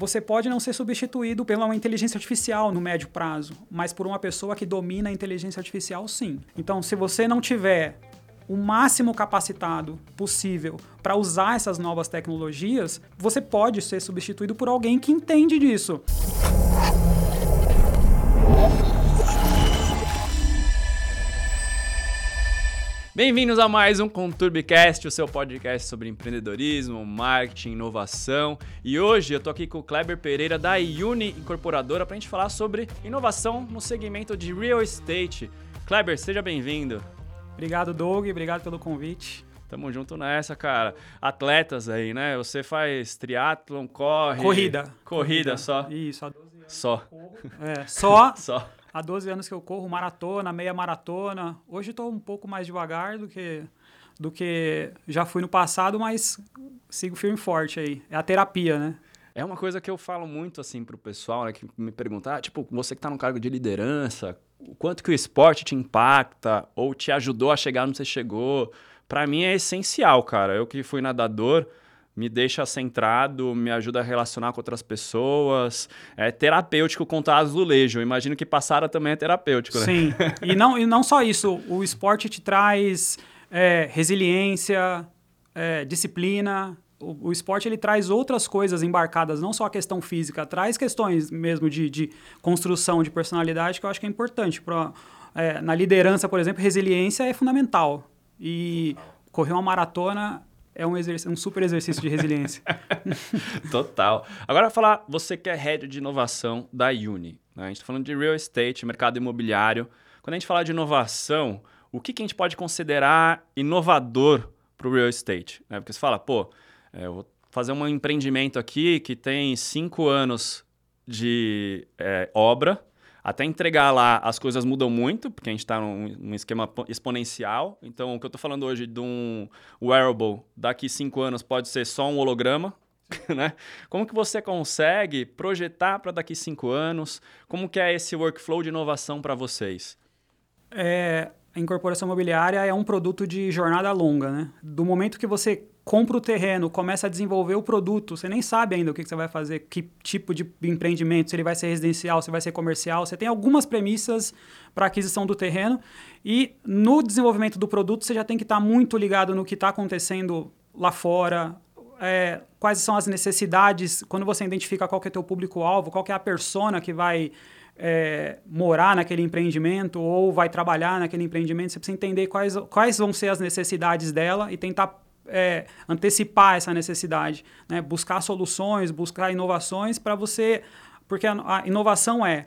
você pode não ser substituído pela uma inteligência artificial no médio prazo, mas por uma pessoa que domina a inteligência artificial, sim. Então, se você não tiver o máximo capacitado possível para usar essas novas tecnologias, você pode ser substituído por alguém que entende disso. Bem-vindos a mais um Conturbicast, o seu podcast sobre empreendedorismo, marketing, inovação. E hoje eu tô aqui com o Kleber Pereira da Uni Incorporadora para a gente falar sobre inovação no segmento de real estate. Kleber, seja bem-vindo. Obrigado, Doug, obrigado pelo convite. Tamo junto nessa, cara. Atletas aí, né? Você faz triatlon, corre. Corrida. Corrida, Corrida. só. Isso, há 12 anos. Só. É, só. só. Há 12 anos que eu corro maratona, meia maratona. Hoje estou um pouco mais devagar do que, do que já fui no passado, mas sigo firme e forte aí. É a terapia, né? É uma coisa que eu falo muito assim pro pessoal, né, que me pergunta, ah, tipo, você que tá no cargo de liderança, o quanto que o esporte te impacta ou te ajudou a chegar onde você chegou? Para mim é essencial, cara. Eu que fui nadador, me deixa centrado, me ajuda a relacionar com outras pessoas. É terapêutico contar azulejo. Eu imagino que passara também é terapêutico, né? Sim. e, não, e não só isso. O esporte te traz é, resiliência, é, disciplina. O, o, esporte ele traz outras coisas embarcadas, não só a questão física, traz questões mesmo de, de construção de personalidade que eu acho que é importante. Pra, é, na liderança, por exemplo, resiliência é fundamental. E correr uma maratona é um, um super exercício de resiliência. Total. Agora, falar, você que é head de inovação da Uni. Né? A gente está falando de real estate, mercado imobiliário. Quando a gente fala de inovação, o que, que a gente pode considerar inovador para o real estate? Né? Porque você fala, pô, é, eu vou fazer um empreendimento aqui que tem cinco anos de é, obra, até entregar lá, as coisas mudam muito, porque a gente está num, num, esquema exponencial. Então, o que eu estou falando hoje de um wearable, daqui cinco anos pode ser só um holograma, né? Como que você consegue projetar para daqui cinco anos? Como que é esse workflow de inovação para vocês? É, a incorporação imobiliária é um produto de jornada longa, né? Do momento que você compra o terreno, começa a desenvolver o produto, você nem sabe ainda o que, você vai fazer, que tipo de empreendimento, se ele vai ser residencial, se vai ser comercial. Você tem algumas premissas para aquisição do terreno e no desenvolvimento do produto você já tem que estar tá muito ligado no que está acontecendo lá fora, é, quais são as necessidades, quando você identifica qual que é teu público-alvo, qual que é a persona que vai é, morar naquele empreendimento ou vai trabalhar naquele empreendimento, você precisa entender quais, quais vão ser as necessidades dela e tentar é, antecipar essa necessidade, né? buscar soluções, buscar inovações para você. Porque a, a inovação é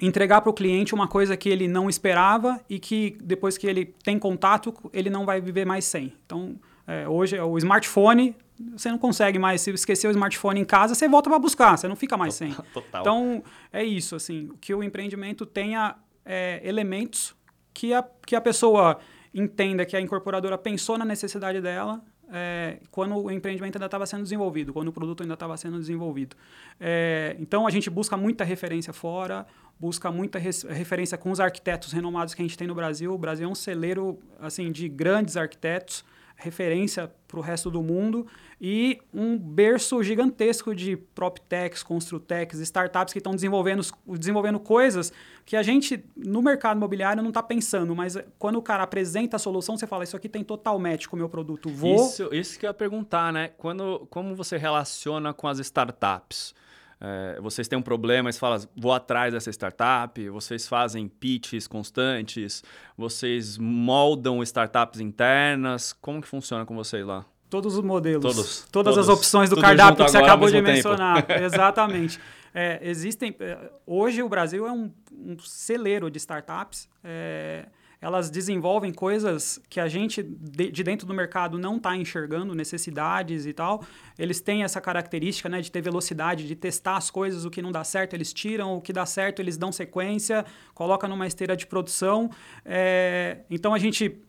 entregar para o cliente uma coisa que ele não esperava e que depois que ele tem contato, ele não vai viver mais sem. Então, é, hoje, o smartphone, você não consegue mais. Se esquecer o smartphone em casa, você volta para buscar, você não fica mais sem. Total. Então, é isso. assim Que o empreendimento tenha é, elementos que a, que a pessoa entenda que a incorporadora pensou na necessidade dela é, quando o empreendimento ainda estava sendo desenvolvido, quando o produto ainda estava sendo desenvolvido. É, então a gente busca muita referência fora, busca muita referência com os arquitetos renomados que a gente tem no Brasil. O Brasil é um celeiro assim de grandes arquitetos referência para o resto do mundo e um berço gigantesco de PropTechs, Construtechs, startups que estão desenvolvendo, desenvolvendo coisas que a gente, no mercado imobiliário, não está pensando, mas quando o cara apresenta a solução, você fala, isso aqui tem total match com o meu produto, vou... Isso, isso que eu ia perguntar, né? Quando, como você relaciona com as startups? É, vocês têm um problema, você fala, vou atrás dessa startup, vocês fazem pitches constantes, vocês moldam startups internas, como que funciona com vocês lá? Todos os modelos, todos, todas todos, as opções do cardápio que você acabou de mencionar. Exatamente. É, existem. É, hoje o Brasil é um, um celeiro de startups. É, elas desenvolvem coisas que a gente de, de dentro do mercado não está enxergando, necessidades e tal. Eles têm essa característica né, de ter velocidade, de testar as coisas, o que não dá certo, eles tiram, o que dá certo, eles dão sequência, colocam numa esteira de produção. É, então a gente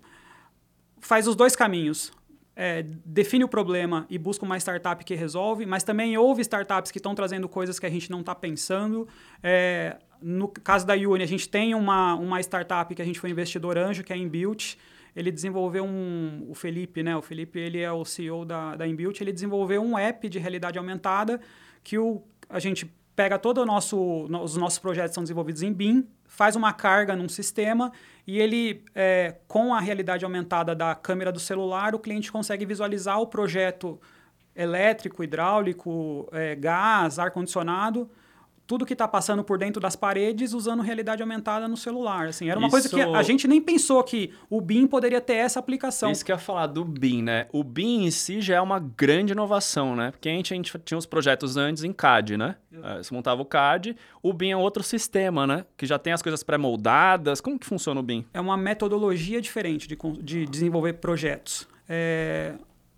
faz os dois caminhos. É, define o problema e busca uma startup que resolve, mas também houve startups que estão trazendo coisas que a gente não está pensando. É, no caso da Uni, a gente tem uma, uma startup que a gente foi investidor anjo, que é a Inbuilt. Ele desenvolveu um... O Felipe, né? O Felipe, ele é o CEO da, da Inbuilt. Ele desenvolveu um app de realidade aumentada que o, a gente pega todo o nosso, os nossos projetos são desenvolvidos em BIM, faz uma carga num sistema e ele, é, com a realidade aumentada da câmera do celular, o cliente consegue visualizar o projeto elétrico, hidráulico, é, gás, ar-condicionado, tudo que está passando por dentro das paredes usando realidade aumentada no celular. Assim, era uma Isso... coisa que a gente nem pensou que o BIM poderia ter essa aplicação. Isso que eu ia falar do BIM, né? O BIM em si já é uma grande inovação, né? Porque a gente, a gente tinha os projetos antes em CAD, né? É, você montava o CAD, o BIM é outro sistema, né? Que já tem as coisas pré-moldadas. Como que funciona o BIM? É uma metodologia diferente de, de desenvolver projetos. É,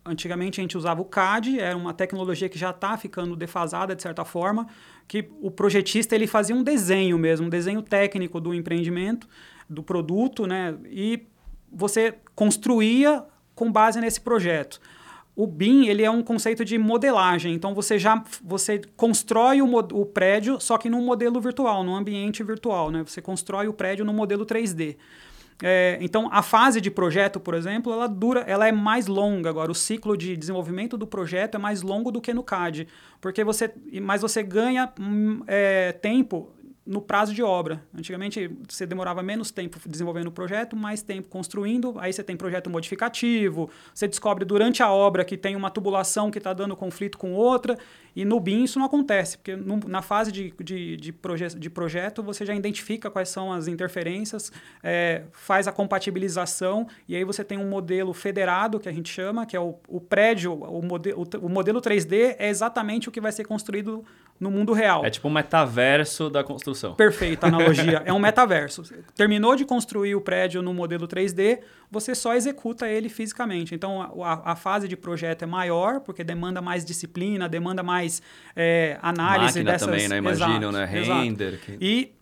Antigamente a gente usava o CAD, era uma tecnologia que já está ficando defasada de certa forma, que o projetista ele fazia um desenho mesmo, um desenho técnico do empreendimento, do produto, né? E você construía com base nesse projeto. O BIM ele é um conceito de modelagem, então você já você constrói o, o prédio, só que num modelo virtual, num ambiente virtual, né? Você constrói o prédio no modelo 3D. É, então, a fase de projeto, por exemplo, ela dura, ela é mais longa agora. O ciclo de desenvolvimento do projeto é mais longo do que no CAD, porque você, mas você ganha hum, é, tempo no prazo de obra. Antigamente você demorava menos tempo desenvolvendo o projeto, mais tempo construindo. Aí você tem projeto modificativo, você descobre durante a obra que tem uma tubulação que está dando conflito com outra. E no BIM isso não acontece, porque no, na fase de, de, de, proje de projeto você já identifica quais são as interferências, é, faz a compatibilização e aí você tem um modelo federado, que a gente chama, que é o, o prédio, o, mode o, o modelo 3D é exatamente o que vai ser construído no mundo real. É tipo um metaverso da construção. Perfeita analogia. é um metaverso. Terminou de construir o prédio no modelo 3D, você só executa ele fisicamente. Então, a, a fase de projeto é maior, porque demanda mais disciplina, demanda mais é, análise Máquina dessas... também, né? Imagino, né? Render. Que... E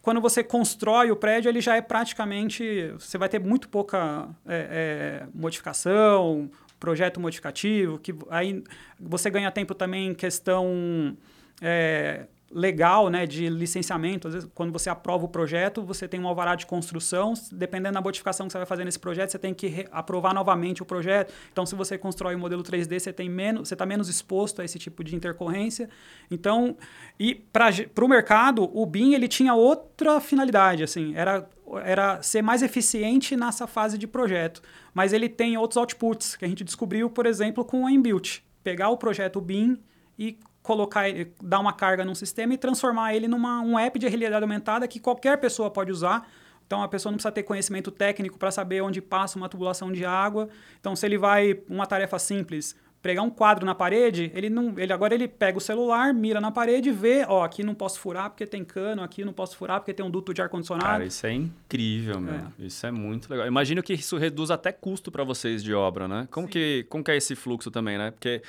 quando você constrói o prédio, ele já é praticamente... Você vai ter muito pouca é, é, modificação, projeto modificativo, que aí você ganha tempo também em questão é, legal né, de licenciamento. Às vezes, quando você aprova o projeto, você tem um alvará de construção. Dependendo da modificação que você vai fazer nesse projeto, você tem que aprovar novamente o projeto. Então, se você constrói um modelo 3D, você tem menos, você está menos exposto a esse tipo de intercorrência. Então, e para o mercado, o BIM ele tinha outra finalidade, assim, era era ser mais eficiente nessa fase de projeto. Mas ele tem outros outputs que a gente descobriu, por exemplo, com o Inbuilt. Pegar o projeto BIM e colocar, dar uma carga num sistema e transformar ele numa um app de realidade aumentada que qualquer pessoa pode usar. Então a pessoa não precisa ter conhecimento técnico para saber onde passa uma tubulação de água. Então se ele vai uma tarefa simples, pregar um quadro na parede, ele não, ele agora ele pega o celular, mira na parede e vê, ó, aqui não posso furar porque tem cano, aqui não posso furar porque tem um duto de ar condicionado. Cara, isso é incrível, meu. É. Isso é muito legal. Imagino que isso reduz até custo para vocês de obra, né? Como que como que é esse fluxo também, né? Porque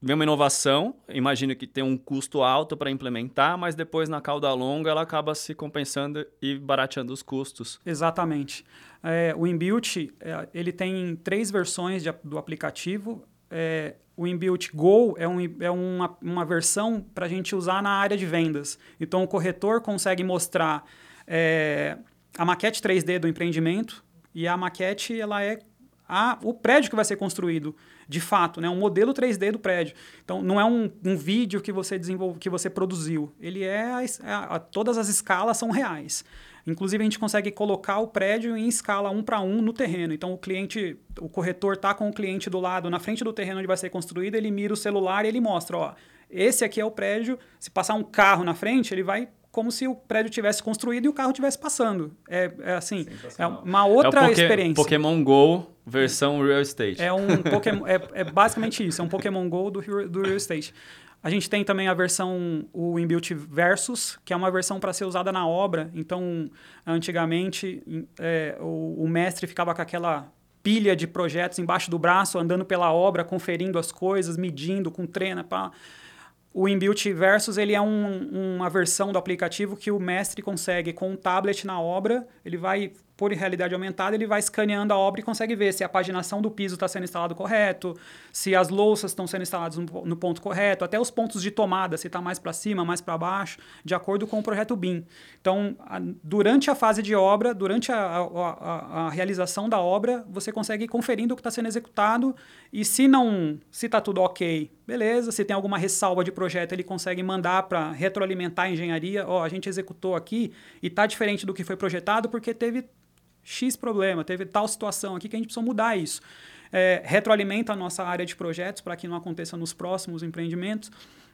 vem uma inovação, imagino que tem um custo alto para implementar, mas depois na cauda longa ela acaba se compensando e barateando os custos. Exatamente. É, o Inbuilt é, ele tem três versões de, do aplicativo. É, o Inbuilt Go é, um, é uma, uma versão para a gente usar na área de vendas. Então o corretor consegue mostrar é, a maquete 3D do empreendimento e a maquete ela é a, o prédio que vai ser construído de fato, né? um modelo 3D do prédio. Então, não é um, um vídeo que você desenvolve, que você produziu. Ele é, é a, todas as escalas são reais. Inclusive, a gente consegue colocar o prédio em escala um para um no terreno. Então, o cliente, o corretor está com o cliente do lado, na frente do terreno onde vai ser construído, ele mira o celular e ele mostra, ó, esse aqui é o prédio. Se passar um carro na frente, ele vai como se o prédio tivesse construído e o carro tivesse passando. É, é assim, é uma outra é Poké experiência. Pokémon Go versão Real Estate. É um Pokémon, é, é, basicamente isso, é um Pokémon Go do, do Real Estate. A gente tem também a versão, o Inbuilt Versus, que é uma versão para ser usada na obra. Então, antigamente, é, o, o mestre ficava com aquela pilha de projetos embaixo do braço, andando pela obra, conferindo as coisas, medindo com treina, pá. O Inbuilt Versus ele é um, uma versão do aplicativo que o mestre consegue, com um tablet na obra, ele vai por realidade aumentada, ele vai escaneando a obra e consegue ver se a paginação do piso está sendo instalado correto, se as louças estão sendo instaladas no, ponto correto, até os pontos de tomada, se está mais para cima, mais para baixo, de acordo com o projeto BIM. Então, a, durante a fase de obra, durante a, a, a, realização da obra, você consegue ir conferindo o que está sendo executado e se não, se está tudo ok, beleza. Se tem alguma ressalva de projeto, ele consegue mandar para retroalimentar a engenharia. Ó, oh, a gente executou aqui e está diferente do que foi projetado porque teve X problema, teve tal situação aqui que a gente precisa mudar isso. É, retroalimenta a nossa área de projetos para que não aconteça nos próximos empreendimentos.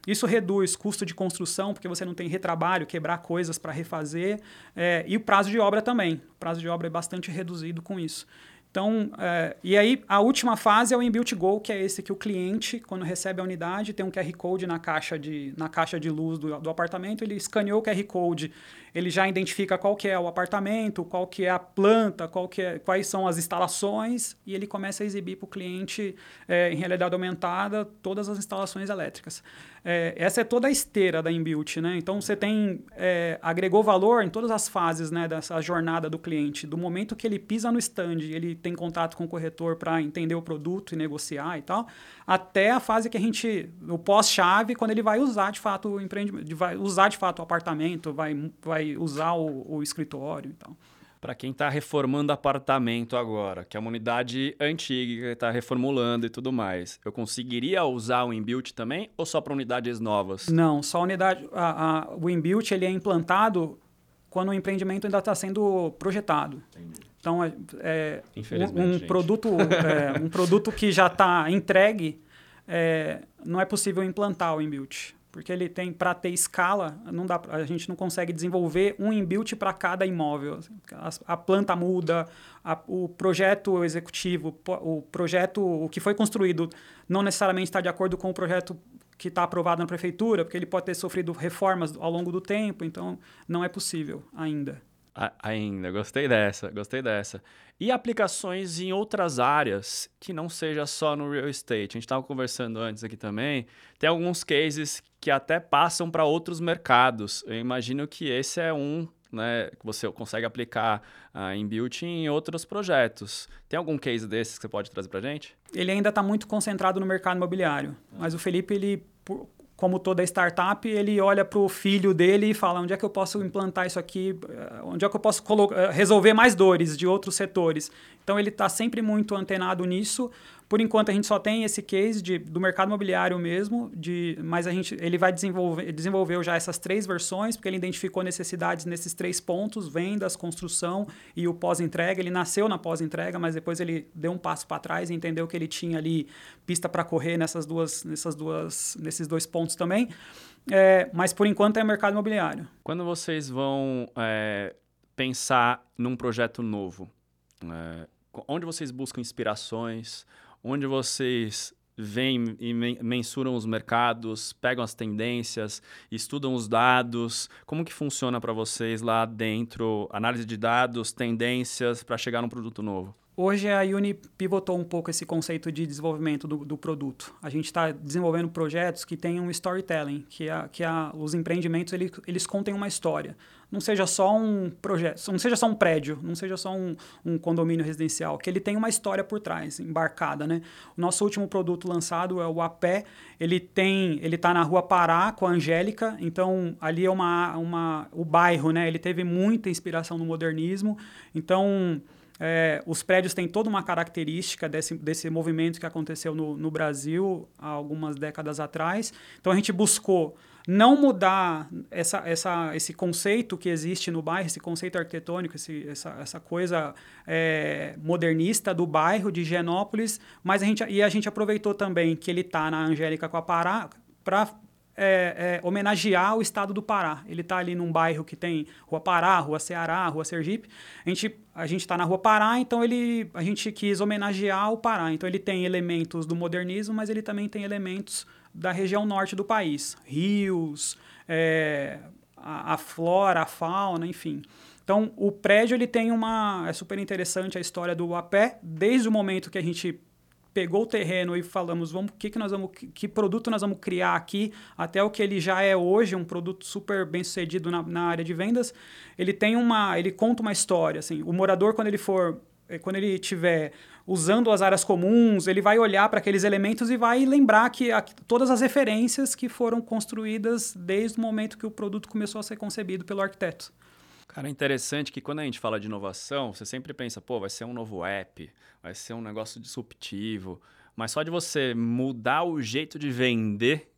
Isso reduz custo de construção, porque você não tem retrabalho, quebrar coisas para refazer, é, e o prazo de obra também. O prazo de obra é bastante reduzido com isso. Então, é, e aí a última fase é o inbuilt goal, que é esse que o cliente, quando recebe a unidade, tem um QR Code na caixa de, na caixa de luz do, do apartamento, ele escaneou o QR Code, ele já identifica qual que é o apartamento, qual que é a planta, qual que é, quais são as instalações, e ele começa a exibir para o cliente, é, em realidade aumentada, todas as instalações elétricas. É, essa é toda a esteira da Inbuilt, né? Então você tem é, agregou valor em todas as fases né, dessa jornada do cliente, do momento que ele pisa no stand, ele tem contato com o corretor para entender o produto e negociar e tal, até a fase que a gente o pós-chave, quando ele vai usar de fato o empreendimento, vai usar de fato o apartamento, vai, vai usar o, o escritório e tal para quem está reformando apartamento agora, que é uma unidade antiga que está reformulando e tudo mais, eu conseguiria usar o inbuilt também ou só para unidades novas? Não, só unidade. A, a, o inbuilt ele é implantado quando o empreendimento ainda está sendo projetado. Entendi. Então, é, é um, um produto, é, um produto que já está entregue, é, não é possível implantar o inbuilt porque ele tem para ter escala, não dá, a gente não consegue desenvolver um inbuilt para cada imóvel. A, a planta muda, a, o projeto executivo, o projeto, o que foi construído, não necessariamente está de acordo com o projeto que está aprovado na prefeitura, porque ele pode ter sofrido reformas ao longo do tempo, então não é possível ainda. Ainda, gostei dessa, gostei dessa. E aplicações em outras áreas que não seja só no real estate. A gente estava conversando antes aqui também. Tem alguns cases que até passam para outros mercados. Eu imagino que esse é um né, que você consegue aplicar uh, em built em outros projetos. Tem algum case desses que você pode trazer para gente? Ele ainda está muito concentrado no mercado imobiliário, mas o Felipe, ele, como toda startup, ele olha para o filho dele e fala onde é que eu posso implantar isso aqui, eh, onde é que eu posso eh, resolver mais dores de outros setores. Então ele está sempre muito antenado nisso. Por enquanto a gente só tem esse case de, do mercado imobiliário mesmo, de, mas a gente, ele vai desenvolver, desenvolveu já essas três versões, porque ele identificou necessidades nesses três pontos, vendas, construção e o pós-entrega. Ele nasceu na pós-entrega, mas depois ele deu um passo para trás e entendeu que ele tinha ali pista para correr nessas duas, nessas duas, nesses dois pontos também. É, mas por enquanto é mercado imobiliário. Quando vocês vão é, pensar num projeto novo, é, onde vocês buscam inspirações? Onde vocês veem e mensuram os mercados, pegam as tendências, estudam os dados. Como que funciona para vocês lá dentro? Análise de dados, tendências para chegar num produto novo? Hoje a Uni pivotou um pouco esse conceito de desenvolvimento do, do produto. A gente está desenvolvendo projetos que tenham storytelling, que, a, que a, os empreendimentos eles, eles contem uma história. Não seja só um projeto, não seja só um prédio, não seja só um, um condomínio residencial, que ele tem uma história por trás, embarcada, né? O nosso último produto lançado é o Apé. Ele tem, ele está na Rua Pará com a Angélica. Então ali é uma, uma, o bairro, né? Ele teve muita inspiração no modernismo. Então é, os prédios têm toda uma característica desse, desse movimento que aconteceu no, no Brasil há algumas décadas atrás. Então a gente buscou não mudar essa, essa, esse conceito que existe no bairro, esse conceito arquitetônico, esse, essa, essa coisa é, modernista do bairro de Genópolis, mas a gente, e a gente aproveitou também que ele está na Angélica com a Pará para é, é, homenagear o estado do Pará. Ele está ali num bairro que tem Rua Pará, Rua Ceará, Rua Sergipe. A gente a gente está na Rua Pará, então ele a gente quis homenagear o Pará. Então ele tem elementos do modernismo, mas ele também tem elementos da região norte do país, rios, é, a, a flora, a fauna, enfim. Então o prédio ele tem uma é super interessante a história do Apé desde o momento que a gente pegou o terreno e falamos, vamos, que, que nós vamos, que produto nós vamos criar aqui, até o que ele já é hoje, um produto super bem sucedido na, na área de vendas, ele tem uma, ele conta uma história, assim, o morador quando ele for, eh, quando ele tiver usando as áreas comuns, ele vai olhar para aqueles elementos e vai lembrar que a, todas as referências que foram construídas desde o momento que o produto começou a ser concebido pelo arquiteto. Cara, é interessante que quando a gente fala de inovação, você sempre pensa, pô, vai ser um novo app, vai ser um negócio disruptivo. Mas só de você mudar o jeito de vender,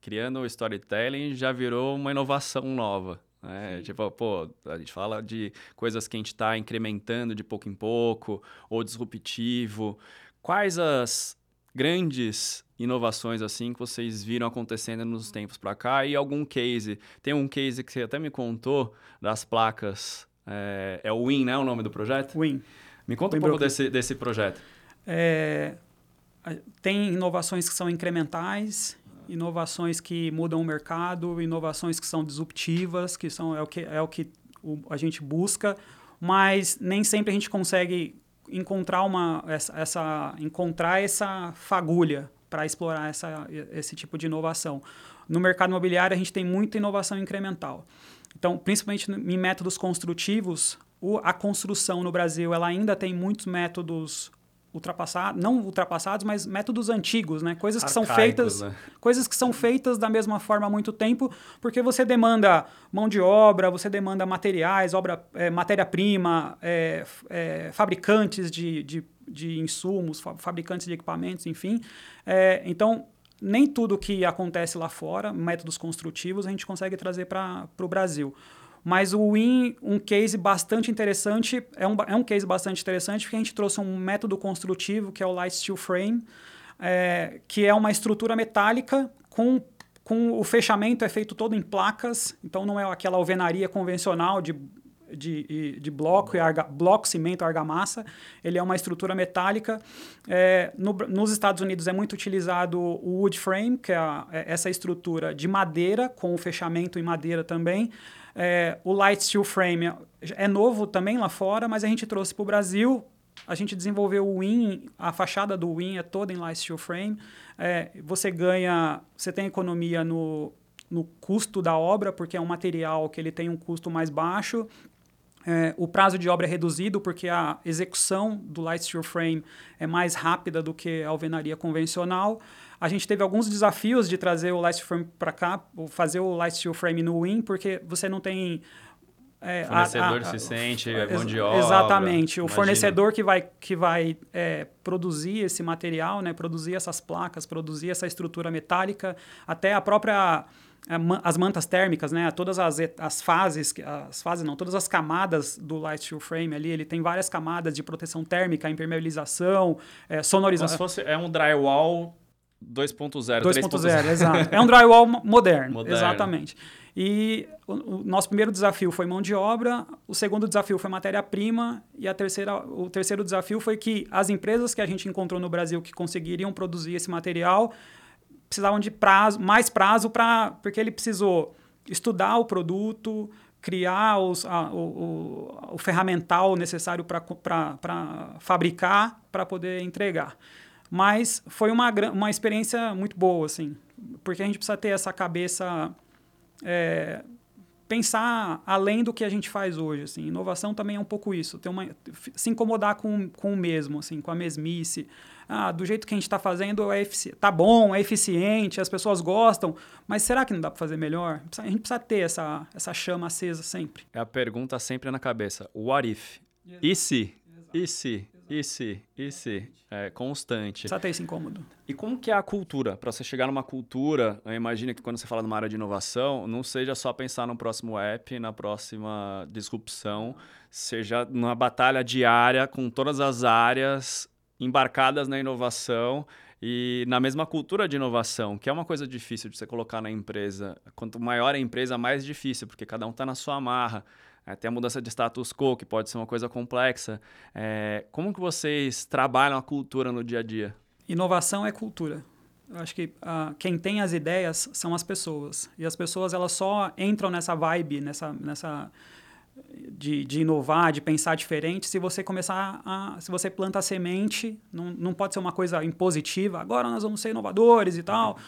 criando o storytelling, já virou uma inovação nova. Né? Tipo, pô, a gente fala de coisas que a gente está incrementando de pouco em pouco, ou disruptivo. Quais as grandes inovações assim que vocês viram acontecendo nos tempos para cá e algum case? Tem um case que você até me contou das placas. É, é o Win, né? O nome do projeto? Win. Me conta Win um pouco desse, desse projeto. É, tem inovações que são incrementais, inovações que mudam o mercado, inovações que são disruptivas, que são é o que é o que a gente busca, mas nem sempre a gente consegue encontrar uma essa, essa encontrar essa fagulha para explorar essa, esse tipo de inovação. No mercado imobiliário, a gente tem muita inovação incremental. Então, principalmente em métodos construtivos, o, a construção no Brasil ela ainda tem muitos métodos ultrapassados, não ultrapassados, mas métodos antigos, né? Coisas que Arcaicos, são feitas, né? coisas que são feitas da mesma forma há muito tempo, porque você demanda mão de obra, você demanda materiais, obra, é, matéria-prima, é, é, fabricantes de, de, de, insumos, fabricantes de equipamentos, enfim. Então nem tudo que acontece lá fora, métodos construtivos, a gente consegue trazer para o Brasil. Mas o Win, um case bastante interessante, é um, é um case bastante interessante porque a gente trouxe um método construtivo que é o Light Steel Frame, é, que é uma estrutura metálica com, com o fechamento é feito todo em placas, então não é aquela alvenaria convencional de de, de bloco, e arga, bloco, cimento, argamassa. Ele é uma estrutura metálica. É, no, nos Estados Unidos é muito utilizado o wood frame, que é, a, é essa estrutura de madeira, com o fechamento em madeira também. É, o Light Steel Frame é novo também lá fora, mas a gente trouxe para o Brasil. A gente desenvolveu o Win, a fachada do Win é toda em Light Steel Frame. É, você ganha, você tem economia no, no custo da obra, porque é um material que ele tem um custo mais baixo. É, o prazo de obra é reduzido porque a execução do Light Steel Frame é mais rápida do que a alvenaria convencional. A gente teve alguns desafios de trazer o Light Steel Frame para cá, fazer o Light Steel Frame no Win, porque você não tem é, fornecedor a, a, sente, a, mão de obra. Exatamente. O imagina. fornecedor que vai, que vai é, produzir esse material, né, produzir essas placas, produzir essa estrutura metálica, até a própria as mantas térmicas, né? Todas as, as fases, as fases não, todas as camadas do Light Steel Frame ali, ele tem várias camadas de proteção térmica, impermeabilização, é, sonorização. Como se fosse é um drywall 2.0, 2.0, exato. É um drywall moderno, moderno. exatamente. E o, o, nosso primeiro desafio foi mão de obra, o segundo desafio foi matéria-prima e a terceira, o terceiro desafio foi que as empresas que a gente encontrou no Brasil que conseguiriam produzir esse material precisavam de prazo, mais prazo para porque ele precisou estudar o produto, criar os, a, o, o, o, ferramental necessário para fabricar, para poder entregar. Mas foi uma, uma experiência muito boa, assim, porque a gente precisa ter essa cabeça, é, pensar além do que a gente faz hoje. Assim. Inovação também é um pouco isso, ter uma, se incomodar com, com o mesmo, assim, com a mesmice ah, do jeito que a gente está fazendo é tá bom, é eficiente, as pessoas gostam, mas será que não dá para fazer melhor? A gente precisa ter essa, essa chama acesa sempre. É a pergunta sempre na cabeça. What if? E se? E se? E se? E se? É constante. Precisa ter esse incômodo. E como que é a cultura? Para você chegar numa cultura, eu imagino que quando você fala numa área de inovação, não seja só pensar no próximo app, na próxima disrupção, seja numa batalha diária com todas as áreas embarcadas na inovação e na mesma cultura de inovação, que é uma coisa difícil de você colocar na empresa. Quanto maior a empresa, mais difícil, porque cada um está na sua amarra. É, tem a mudança de status quo, que pode ser uma coisa complexa. É, como que vocês trabalham a cultura no dia a dia? Inovação é cultura. Eu acho que uh, quem tem as ideias são as pessoas. E as pessoas elas só entram nessa vibe, nessa, nessa de, de, inovar, de pensar diferente, se você começar a. Se você planta a semente, não, não pode ser uma coisa impositiva, agora nós vamos ser inovadores e tal.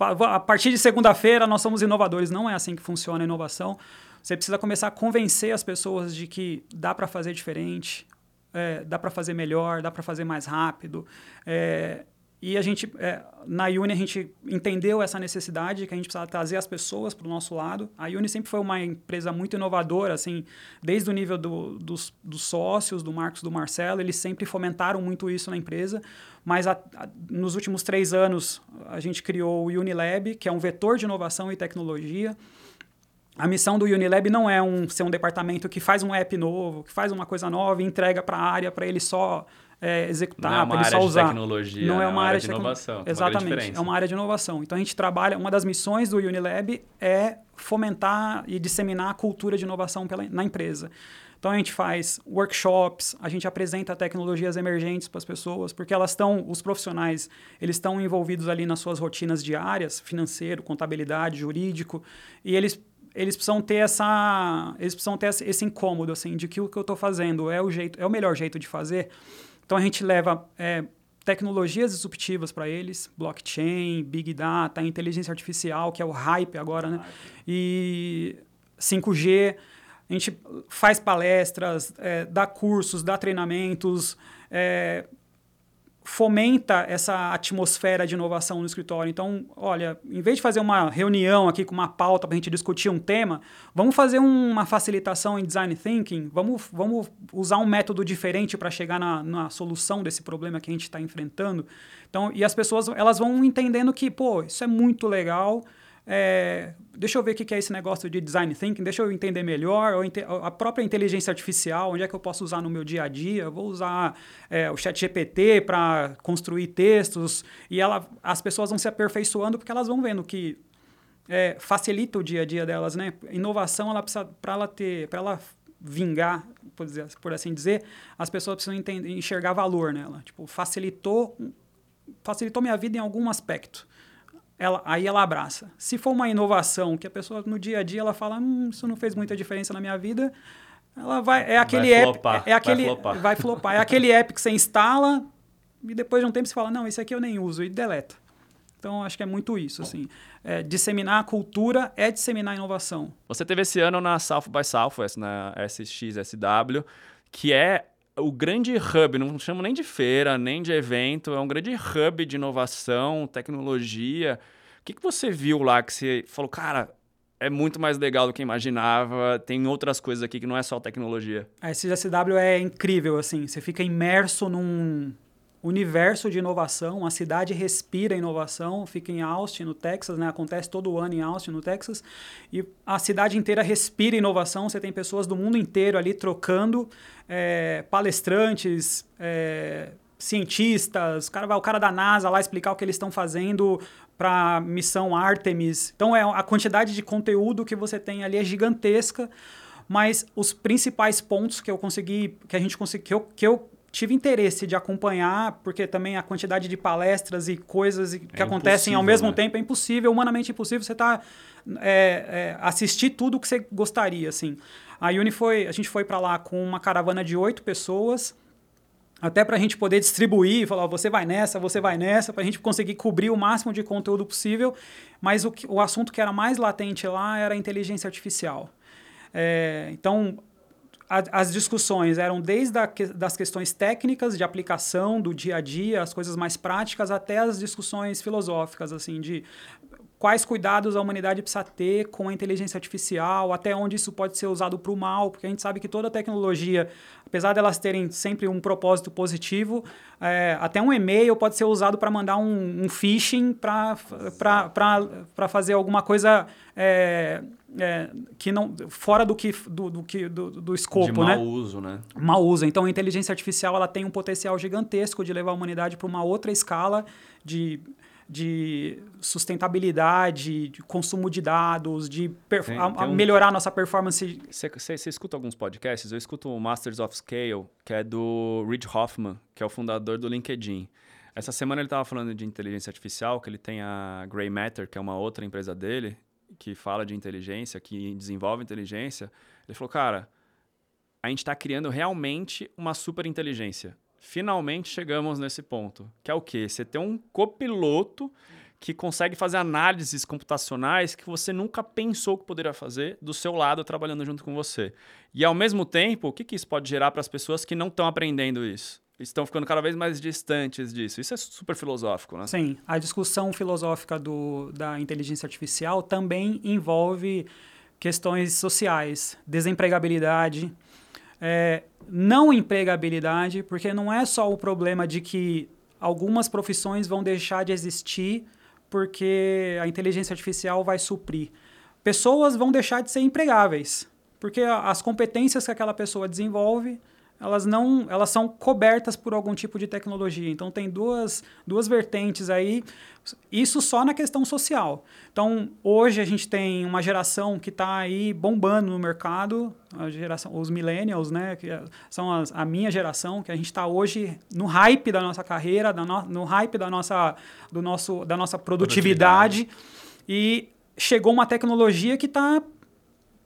A partir de segunda-feira nós somos inovadores. Não é assim que funciona a inovação. Você precisa começar a convencer as pessoas de que dá para fazer diferente, é, dá para fazer melhor, dá para fazer mais rápido. É, e a gente, é, na Uni, a gente entendeu essa necessidade que a gente precisava trazer as pessoas para o nosso lado. A Uni sempre foi uma empresa muito inovadora, assim, desde o nível do, dos, dos, sócios, do Marcos do Marcelo, eles sempre fomentaram muito isso na empresa. Mas a, a, nos últimos três anos, a gente criou o Unilab, que é um vetor de inovação e tecnologia. A missão do Unilab não é um, ser um departamento que faz um app novo, que faz uma coisa nova e entrega para a área para ele só é, executar, para ele só usar. Tecnologia, não é uma, área, de inovação. Exatamente, é uma área de inovação. Então a gente trabalha, uma das missões do Unilab é fomentar e disseminar a cultura de inovação pela, na empresa. Então a gente faz workshops, a gente apresenta tecnologias emergentes para as pessoas, porque elas estão, os profissionais, eles estão envolvidos ali nas suas rotinas diárias, financeiro, contabilidade, jurídico, e eles eles precisam ter essa eles precisam ter esse incômodo assim de que o que eu estou fazendo é o jeito é o melhor jeito de fazer então a gente leva é, tecnologias disruptivas para eles, blockchain, big data, inteligência artificial, que é o hype agora, né? E 5G. A gente faz palestras, é, dá cursos, dá treinamentos, é, fomenta essa atmosfera de inovação no escritório. Então, olha, em vez de fazer uma reunião aqui com uma pauta para a gente discutir um tema, vamos fazer uma facilitação em design thinking, vamos, vamos usar um método diferente para chegar na, na solução desse problema que a gente está enfrentando. Então, e as pessoas elas vão entendendo que, pô, isso é muito legal, é, deixa eu ver o que é esse negócio de design thinking, deixa eu entender melhor, a própria inteligência artificial, onde é que eu posso usar no meu dia a dia, eu vou usar é, o chat GPT para construir textos, e ela, as pessoas vão se aperfeiçoando porque elas vão vendo que é, facilita o dia a dia delas, né? Inovação, ela precisa, para ela ter, para ela vingar, por, dizer, por assim dizer, as pessoas precisam entender, enxergar valor nela. Tipo, facilitou, facilitou minha vida em algum aspecto ela, aí ela abraça. Se for uma inovação que a pessoa no dia a dia ela fala, hum, isso não fez muita diferença na minha vida, ela vai é aquele vai app, flopar, é, é aquele vai flopar. vai flopar, é aquele app que você instala e depois de um tempo você fala, não, esse aqui eu nem uso e deleta. Então, acho que é muito isso, assim. É, disseminar a cultura é disseminar a inovação. Você teve esse ano na South by Southwest, na SXSW, que é o grande hub, não chamo nem de feira, nem de evento, é um grande hub de inovação, tecnologia. O que, que você viu lá que você falou, cara, é muito mais legal do que imaginava, tem outras coisas aqui que não é só tecnologia? A SGSW é incrível, assim, você fica imerso num, universo de inovação, a cidade respira inovação, fica em Austin, no Texas, né? acontece todo ano em Austin, no Texas, e a cidade inteira respira inovação, você tem pessoas do mundo inteiro ali trocando, é, palestrantes, é, cientistas, o cara vai o cara da NASA lá explicar o que eles estão fazendo para missão Artemis. Então é a quantidade de conteúdo que você tem ali é gigantesca, mas os principais pontos que eu consegui, que a gente conseguiu, que eu, que eu tive interesse de acompanhar, porque também a quantidade de palestras e coisas que é acontecem ao mesmo né? tempo é impossível, humanamente impossível você tá, é, é, assistir tudo o que você gostaria. Assim. A Uni foi, a gente foi para lá com uma caravana de oito pessoas, até para a gente poder distribuir, falar, você vai nessa, você vai nessa, para a gente conseguir cobrir o máximo de conteúdo possível. Mas o, o assunto que era mais latente lá era a inteligência artificial. É, as discussões eram desde a, das questões técnicas de aplicação do dia a dia, as coisas mais práticas, até as discussões filosóficas, assim, de quais cuidados a humanidade precisa ter com a inteligência artificial, até onde isso pode ser usado para o mal, porque a gente sabe que toda tecnologia, apesar delas terem sempre um propósito positivo, é, até um e-mail pode ser usado para mandar um, um phishing para fazer alguma coisa é, é, que não fora do que do, do que do, do escopo, de né? mau uso, né? Mau uso. Então a inteligência artificial ela tem um potencial gigantesco de levar a humanidade para uma outra escala de de sustentabilidade, de consumo de dados, de tem, tem a, um... melhorar nossa performance. Você escuta alguns podcasts? Eu escuto o Masters of Scale, que é do Reid Hoffman, que é o fundador do LinkedIn. Essa semana ele estava falando de inteligência artificial, que ele tem a Grey Matter, que é uma outra empresa dele, que fala de inteligência, que desenvolve inteligência. Ele falou, cara, a gente está criando realmente uma super inteligência. Finalmente chegamos nesse ponto, que é o quê? Você tem um copiloto que consegue fazer análises computacionais que você nunca pensou que poderia fazer do seu lado trabalhando junto com você. E ao mesmo tempo, o que, que isso pode gerar para as pessoas que não estão aprendendo isso? Estão ficando cada vez mais distantes disso. Isso é super filosófico, né? Sim. A discussão filosófica do, da inteligência artificial também envolve questões sociais, desempregabilidade, é, não empregabilidade, porque não é só o problema de que algumas profissões vão deixar de existir porque a inteligência artificial vai suprir. Pessoas vão deixar de ser empregáveis, porque as competências que aquela pessoa desenvolve elas não elas são cobertas por algum tipo de tecnologia. Então tem duas, duas vertentes aí, isso só na questão social. Então hoje a gente tem uma geração que está aí bombando no mercado, a geração, os millennials, né, que são as, a minha geração, que a gente está hoje no hype da nossa carreira, da no, no hype da nossa, do nosso, da nossa produtividade, produtividade. e chegou uma tecnologia que está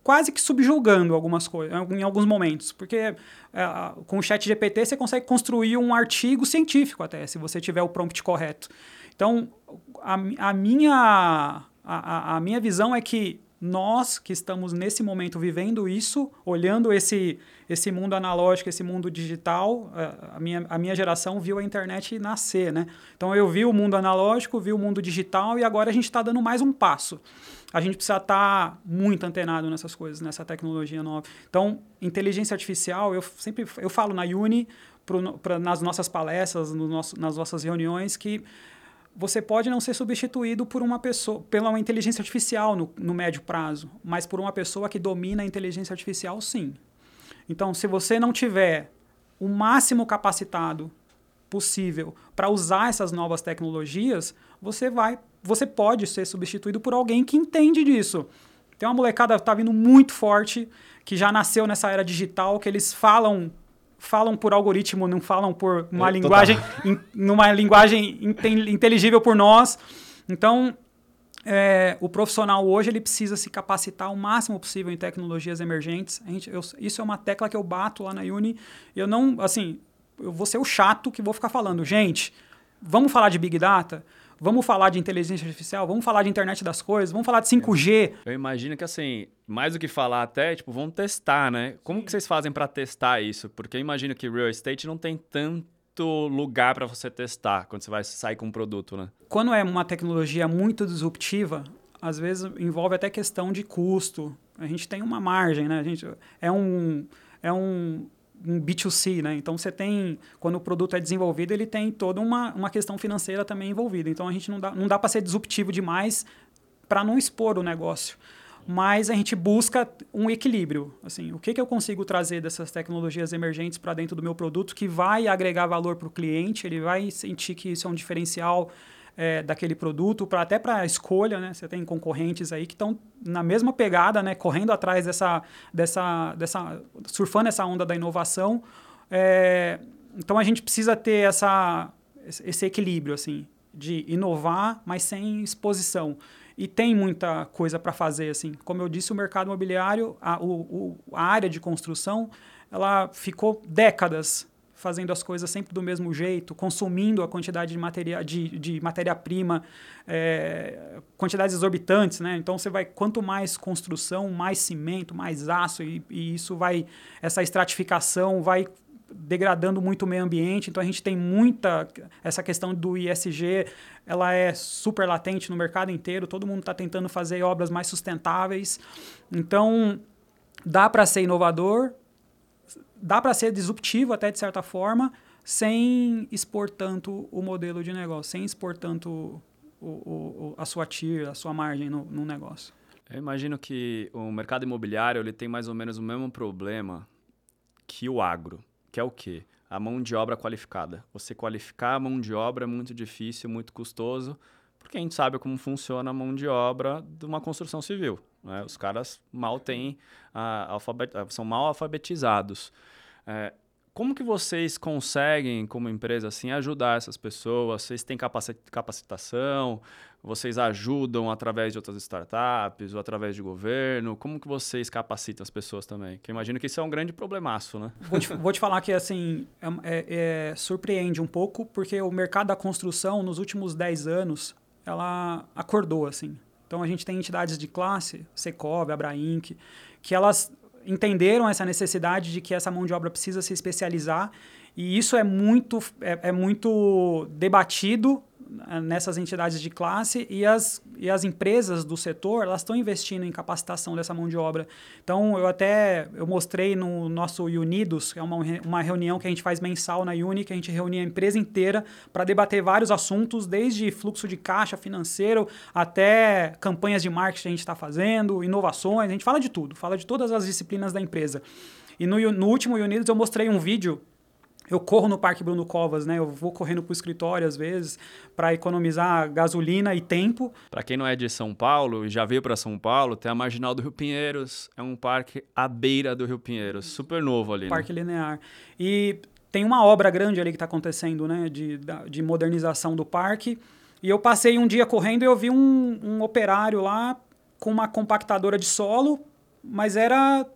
quase que subjulgando algumas coisas, em alguns momentos. Porque é, com o chat GPT você consegue construir um artigo científico até, se você tiver o prompt correto. Então, a, a minha, a, a minha visão é que nós que estamos nesse momento vivendo isso, olhando esse, esse mundo analógico, esse mundo digital, é, a minha, a minha geração viu a internet nascer, né? Então eu vi o mundo analógico, vi o mundo digital e agora a gente está dando mais um passo a gente precisa estar tá muito antenado nessas coisas, nessa tecnologia nova. Então, inteligência artificial, eu sempre eu falo na Uni, pro, pra, nas nossas palestras, no nosso, nas nossas reuniões, que você pode não ser substituído por uma pessoa, pela uma inteligência artificial no, no médio prazo, mas por uma pessoa que domina a inteligência artificial, sim. Então, se você não tiver o máximo capacitado possível para usar essas novas tecnologias, você vai você pode ser substituído por alguém que entende disso. Tem uma molecada que tá vindo muito forte, que já nasceu nessa era digital, que eles falam falam por algoritmo, não falam por uma é, linguagem in, numa linguagem inteligível por nós. Então, é, o profissional hoje ele precisa se capacitar o máximo possível em tecnologias emergentes. Gente, eu, isso é uma tecla que eu bato lá na Uni. Eu não, assim, eu vou ser o chato que vou ficar falando, gente, vamos falar de Big Data? Vamos falar de inteligência artificial, vamos falar de internet das coisas, vamos falar de 5G. Eu imagino que assim, mais do que falar até, tipo, vamos testar, né? Como que vocês fazem para testar isso? Porque eu imagino que real estate não tem tanto lugar para você testar quando você vai sair com um produto, né? Quando é uma tecnologia muito disruptiva, às vezes envolve até questão de custo. A gente tem uma margem, né? A gente é um é um um B2C, né? Então você tem, quando o produto é desenvolvido, ele tem toda uma, uma questão financeira também envolvida. Então a gente não dá, não dá para ser disruptivo demais para não expor o negócio. Mas a gente busca um equilíbrio. Assim, o que, que eu consigo trazer dessas tecnologias emergentes para dentro do meu produto que vai agregar valor para o cliente, ele vai sentir que isso é um diferencial é, daquele produto, para até para a escolha, né? Você tem concorrentes aí que estão na mesma pegada, né? Correndo atrás dessa, dessa, dessa surfando essa onda da inovação. É, então a gente precisa ter essa, esse equilíbrio, assim, de inovar, mas sem exposição. E tem muita coisa para fazer, assim. Como eu disse, o mercado imobiliário, a, o, a área de construção, ela ficou décadas fazendo as coisas sempre do mesmo jeito, consumindo a quantidade de, materia, de, de matéria-prima, é, quantidades exorbitantes, né? Então você vai, quanto mais construção, mais cimento, mais aço, e, e isso vai, essa estratificação vai degradando muito o meio ambiente. Então a gente tem muita essa questão do ISG, ela é super latente no mercado inteiro. Todo mundo está tentando fazer obras mais sustentáveis. Então dá para ser inovador, dá para ser disruptivo até de certa forma, sem expor tanto o modelo de negócio, sem expor tanto o, o, a sua TIR, a sua margem no, no negócio. Eu imagino que o mercado imobiliário ele tem mais ou menos o mesmo problema que o agro, que é o quê? A mão de obra qualificada. Você qualificar a mão de obra é muito difícil, muito custoso, porque a gente sabe como funciona a mão de obra de uma construção civil. Né? Os caras mal têm, alfabet, são mal alfabetizados. É, como que vocês conseguem, como empresa, assim, ajudar essas pessoas? Vocês têm capacitação? vocês ajudam através de outras startups ou através de governo? Como que vocês capacitam as pessoas também? Que eu imagino que isso é um grande problemaço, né? Vou te, vou te falar que, assim, é, é, é, surpreende um pouco, porque o mercado da construção, nos últimos 10 anos, ela acordou, assim. Então, a gente tem entidades de classe, Secov, Abrainc, que elas entenderam essa necessidade de que essa mão de obra precisa se especializar e isso é muito, é, é muito debatido nessas entidades de classe e as, e as empresas do setor elas estão investindo em capacitação dessa mão de obra. Então eu até eu mostrei no nosso Unidos, que é uma, uma reunião que a gente faz mensal na Uni, que a gente reúne a empresa inteira para debater vários assuntos, desde fluxo de caixa financeiro até campanhas de marketing que a gente está fazendo, inovações, a gente fala de tudo, fala de todas as disciplinas da empresa. E no, no último Unidos eu mostrei um vídeo eu corro no Parque Bruno Covas, né? Eu vou correndo para o escritório às vezes para economizar gasolina e tempo. Para quem não é de São Paulo e já veio para São Paulo, tem a Marginal do Rio Pinheiros, é um parque à beira do Rio Pinheiros, super novo ali. Né? Parque né? linear. E tem uma obra grande ali que está acontecendo, né? De, de modernização do parque. E eu passei um dia correndo e eu vi um, um operário lá com uma compactadora de solo, mas era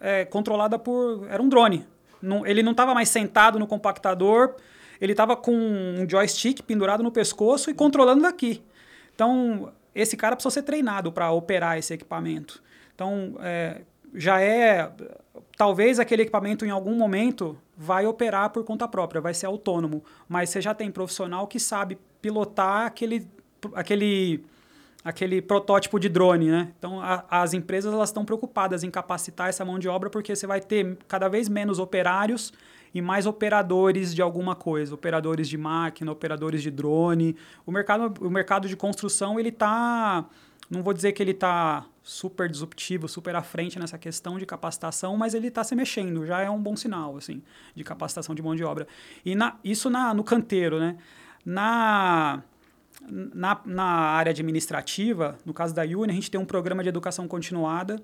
é, controlada por. Era um drone não, ele não estava mais sentado no compactador, ele estava com um joystick pendurado no pescoço e controlando daqui. Então, esse cara precisa ser treinado para operar esse equipamento. Então, é, já é. Talvez aquele equipamento em algum momento vai operar por conta própria, vai ser autônomo, mas você já tem profissional que sabe pilotar aquele, aquele aquele protótipo de drone, né? Então, a, as empresas elas estão preocupadas em capacitar essa mão de obra porque você vai ter cada vez menos operários e mais operadores de alguma coisa, operadores de máquina, operadores de drone. O mercado, o mercado de construção ele está, não vou dizer que ele está super disruptivo, super à frente nessa questão de capacitação, mas ele está se mexendo, já é um bom sinal assim de capacitação de mão de obra. E na, isso na, no canteiro, né? Na na, na área administrativa, no caso da Uni, a gente tem um programa de educação continuada.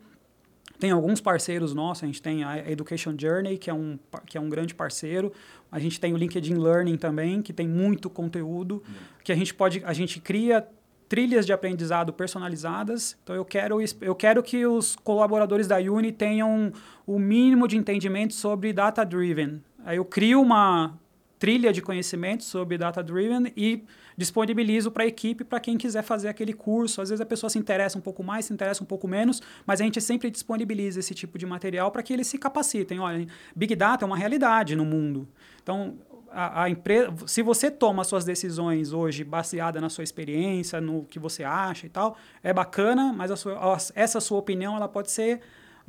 Tem alguns parceiros nossos, a gente tem a Education Journey, que é um, que é um grande parceiro. A gente tem o LinkedIn Learning também, que tem muito conteúdo, uhum. que a gente pode, a gente cria trilhas de aprendizado personalizadas. Então eu quero, eu quero que os colaboradores da Uni tenham o mínimo de entendimento sobre data driven. Aí eu crio uma trilha de conhecimento sobre data driven e disponibilizo para a equipe para quem quiser fazer aquele curso. Às vezes a pessoa se interessa um pouco mais, se interessa um pouco menos, mas a gente sempre disponibiliza esse tipo de material para que eles se capacitem. Olha, Big Data é uma realidade no mundo. Então, a, a empresa, se você toma suas decisões hoje baseada na sua experiência, no que você acha e tal, é bacana, mas sua, essa sua opinião ela pode ser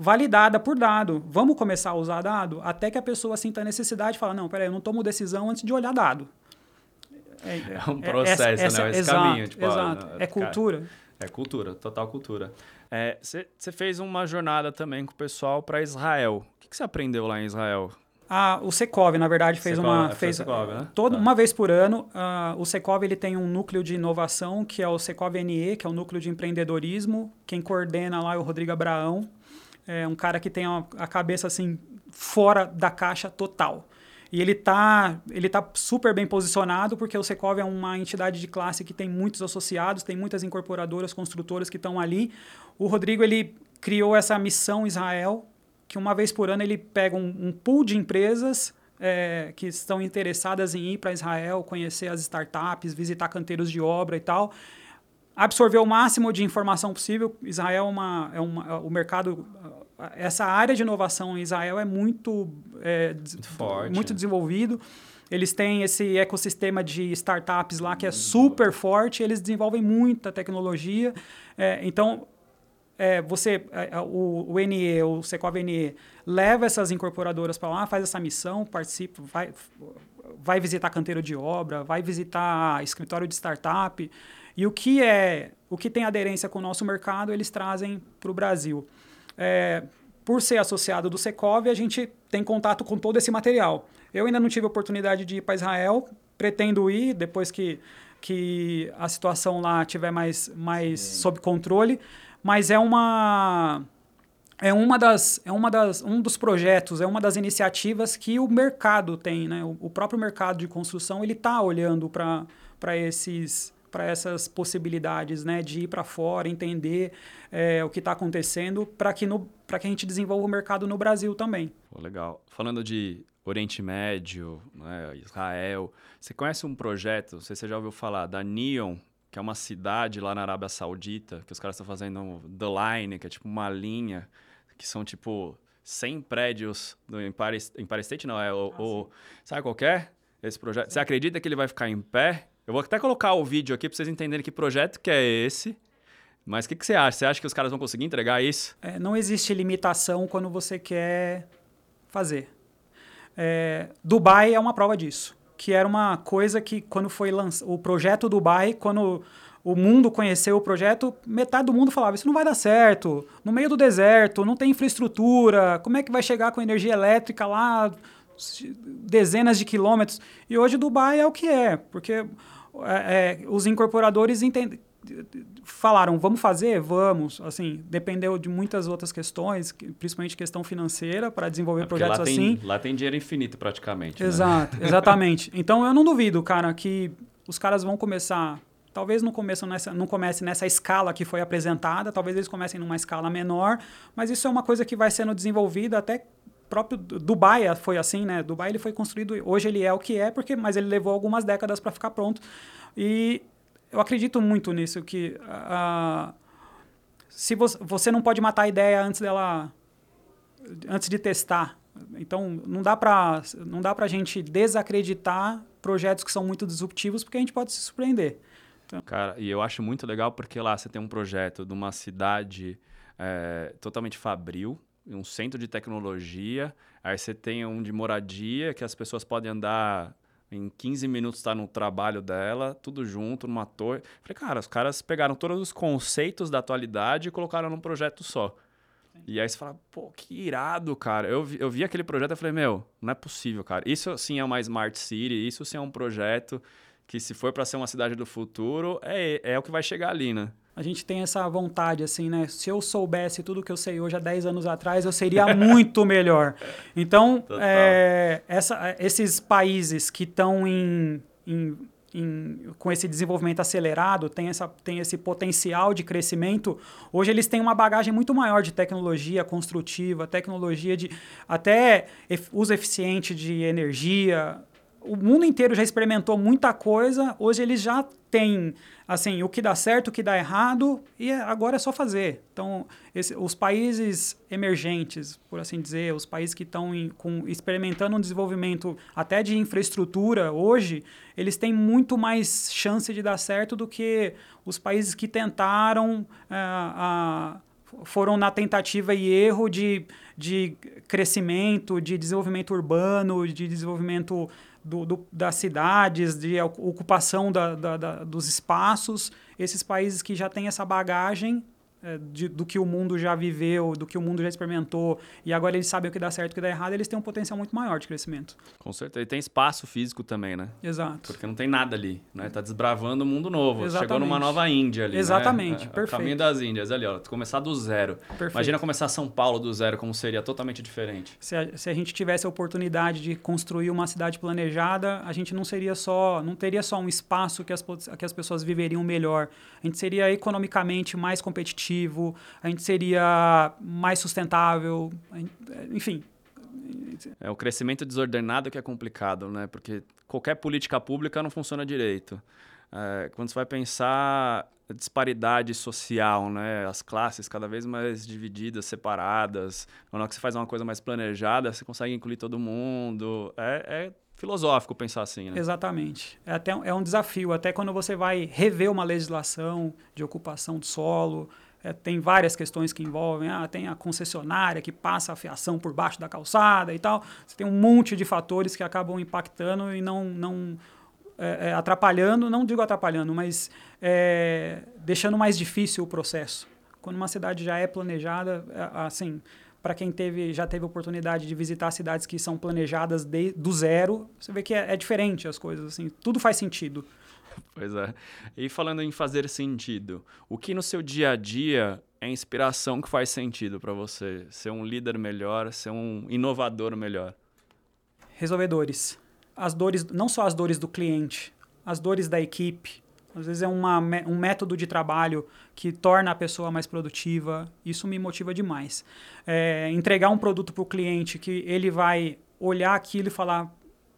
validada por dado. Vamos começar a usar dado até que a pessoa sinta a necessidade de falar, não, peraí, eu não tomo decisão antes de olhar dado. É, é um processo, essa, essa, né? Esse exato, caminho. Tipo, exato. Ó, é cultura. Cara, é cultura, total cultura. Você é, fez uma jornada também com o pessoal para Israel. O que você aprendeu lá em Israel? Ah, o Secov, na verdade, fez Secov, uma. É, fez, Secov, né? todo, tá. Uma vez por ano, uh, o Secov ele tem um núcleo de inovação, que é o Secov NE, que é o núcleo de empreendedorismo. Quem coordena lá é o Rodrigo Abraão. É um cara que tem a, cabeça assim, fora da caixa total. E ele está ele tá super bem posicionado, porque o Secov é uma entidade de classe que tem muitos associados, tem muitas incorporadoras, construtoras que estão ali. O Rodrigo ele criou essa missão Israel, que uma vez por ano ele pega um, um pool de empresas é, que estão interessadas em ir para Israel, conhecer as startups, visitar canteiros de obra e tal. Absorver o máximo de informação possível. Israel é, uma, é uma, o mercado essa área de inovação em Israel é muito, é, Forte, muito né? desenvolvido. Eles têm esse ecossistema de startups lá que é super forte, eles desenvolvem muita tecnologia. É, então, é, você, é, é, o, o NE, o Secov NE, leva essas incorporadoras para lá, faz essa missão, participa, vai, vai visitar canteiro de obra, vai visitar escritório de startup. E o que é, o que tem aderência com o nosso mercado, eles trazem para o Brasil. É, por ser associado do Secov, a gente tem contato com todo esse material. Eu ainda não tive oportunidade de ir para Israel, pretendo ir depois que, que a situação lá tiver mais, mais sob controle, mas é uma é uma das é uma das um dos projetos é uma das iniciativas que o mercado tem né o, o próprio mercado de construção ele está olhando para para esses para essas possibilidades, né, de ir para fora, entender é, o que está acontecendo, para que, que a gente desenvolva o mercado no Brasil também. Legal. Falando de Oriente Médio, né, Israel, você conhece um projeto, não sei se você já ouviu falar, da Neon, que é uma cidade lá na Arábia Saudita, que os caras estão fazendo The Line, que é tipo uma linha, que são tipo 100 prédios do Empire, Empire State, não, é o... Ah, o sabe qual é esse projeto? Sim. Você acredita que ele vai ficar em pé? Eu vou até colocar o vídeo aqui para vocês entenderem que projeto que é esse. Mas o que, que, você acha? Você acha que os caras vão conseguir entregar isso? É, não existe limitação quando você quer fazer. É, Dubai é uma prova disso. Que era uma coisa que, quando foi lançado. O projeto Dubai, quando o mundo conheceu o projeto, metade do mundo falava: Isso não vai dar certo. No meio do deserto, não tem infraestrutura. Como é que vai chegar com energia elétrica lá? Dezenas de quilômetros. E hoje Dubai é o que é, porque é, é, os incorporadores entendem falaram, vamos fazer? Vamos. Assim, dependeu de muitas outras questões, principalmente questão financeira, para desenvolver é projetos lá assim. Tem, lá tem dinheiro infinito, praticamente. Né? Exato, né? exatamente. Então, eu não duvido, cara, que os caras vão começar... Talvez não, comece nessa, não comece nessa escala que foi apresentada, talvez eles comecem numa escala menor, mas isso é uma coisa que vai sendo desenvolvida até próprio Dubai foi assim, né? Dubai ele foi construído, hoje ele é o que é, porque mas ele levou algumas décadas para ficar pronto. E eu acredito muito nisso, que uh, se você, você não pode matar a ideia antes dela, antes de testar. Então, não dá para não dá para a gente desacreditar projetos que são muito disruptivos, porque a gente pode se surpreender. Então... Cara, e eu acho muito legal porque lá você tem um projeto de uma cidade é, totalmente fabril, um centro de tecnologia, aí você tem um de moradia, que as pessoas podem andar em 15 minutos está no trabalho dela, tudo junto, numa torre. Falei, cara, os caras pegaram todos os conceitos da atualidade e colocaram num projeto só. E aí você fala, pô, que irado, cara. Eu vi, eu vi aquele projeto e falei, meu, não é possível, cara. Isso sim é uma Smart City, isso sim é um projeto que se for para ser uma cidade do futuro, é, é o que vai chegar ali, né? A gente tem essa vontade, assim, né? Se eu soubesse tudo que eu sei hoje há 10 anos atrás, eu seria muito melhor. Então, é, essa, esses países que estão em, em, em, com esse desenvolvimento acelerado, tem, essa, tem esse potencial de crescimento, hoje eles têm uma bagagem muito maior de tecnologia construtiva, tecnologia de até uso eficiente de energia. O mundo inteiro já experimentou muita coisa, hoje eles já têm assim, o que dá certo, o que dá errado, e é, agora é só fazer. Então, esse, os países emergentes, por assim dizer, os países que estão experimentando um desenvolvimento até de infraestrutura hoje, eles têm muito mais chance de dar certo do que os países que tentaram, é, foram na tentativa e erro de, de crescimento, de desenvolvimento urbano, de desenvolvimento do, do, das cidades, de ocupação da, da, da, dos espaços. Esses países que já têm essa bagagem de, do que o mundo já viveu, do que o mundo já experimentou, e agora eles sabem o que dá certo e o que dá errado, eles têm um potencial muito maior de crescimento. Com certeza. E tem espaço físico também, né? Exato. Porque não tem nada ali, né? Tá desbravando um mundo novo. Exatamente. Chegou numa nova Índia ali, Exatamente, né? perfeito. O caminho das Índias ali, ó. Começar do zero. Perfeito. Imagina começar São Paulo do zero, como seria totalmente diferente. Se a, se a gente tivesse a oportunidade de construir uma cidade planejada, a gente não seria só, não teria só um espaço que as, que as pessoas viveriam melhor. A gente seria economicamente mais competitivo, a gente seria mais sustentável, enfim. É o crescimento desordenado que é complicado, né? Porque qualquer política pública não funciona direito. É, quando você vai pensar disparidade social, né? As classes cada vez mais divididas, separadas. Hora que você faz uma coisa mais planejada, você consegue incluir todo mundo. É, é filosófico pensar assim, né? Exatamente. É até é um desafio. Até quando você vai rever uma legislação de ocupação de solo, é, tem várias questões que envolvem. Ah, tem a concessionária que passa a fiação por baixo da calçada e tal. Você tem um monte de fatores que acabam impactando e não, não é, é, atrapalhando, não digo atrapalhando, mas é, deixando mais difícil o processo. Quando uma cidade já é planejada, é, assim, para quem teve, já teve oportunidade de visitar cidades que são planejadas de, do zero, você vê que é, é diferente as coisas. Assim, tudo faz sentido. Pois é. E falando em fazer sentido, o que no seu dia a dia é inspiração que faz sentido para você? Ser um líder melhor, ser um inovador melhor? Resolvedores. As dores, não só as dores do cliente, as dores da equipe, Às vezes é uma, um método de trabalho que torna a pessoa mais produtiva. Isso me motiva demais. É, entregar um produto para o cliente que ele vai olhar aquilo e falar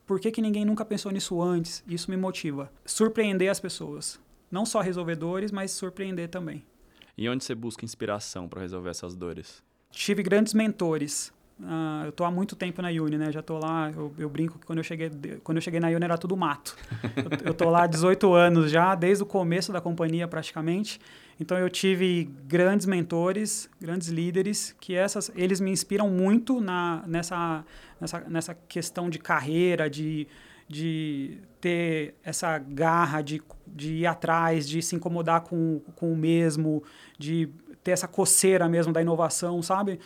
por que, que ninguém nunca pensou nisso antes? Isso me motiva. Surpreender as pessoas. Não só resolvedores, mas surpreender também. E onde você busca inspiração para resolver essas dores? Tive grandes mentores. Uh, eu tô há muito tempo na Uni, né? Já tô lá, eu, eu, brinco que quando eu cheguei, quando eu cheguei na Uni era tudo mato. eu, tô lá há 18 anos já, desde o começo da companhia praticamente. Então eu tive grandes mentores, grandes líderes, que essas, eles me inspiram muito na, nessa, nessa, nessa questão de carreira, de, de ter essa garra de, de ir atrás, de se incomodar com, com o mesmo, de ter essa coceira mesmo da inovação, sabe?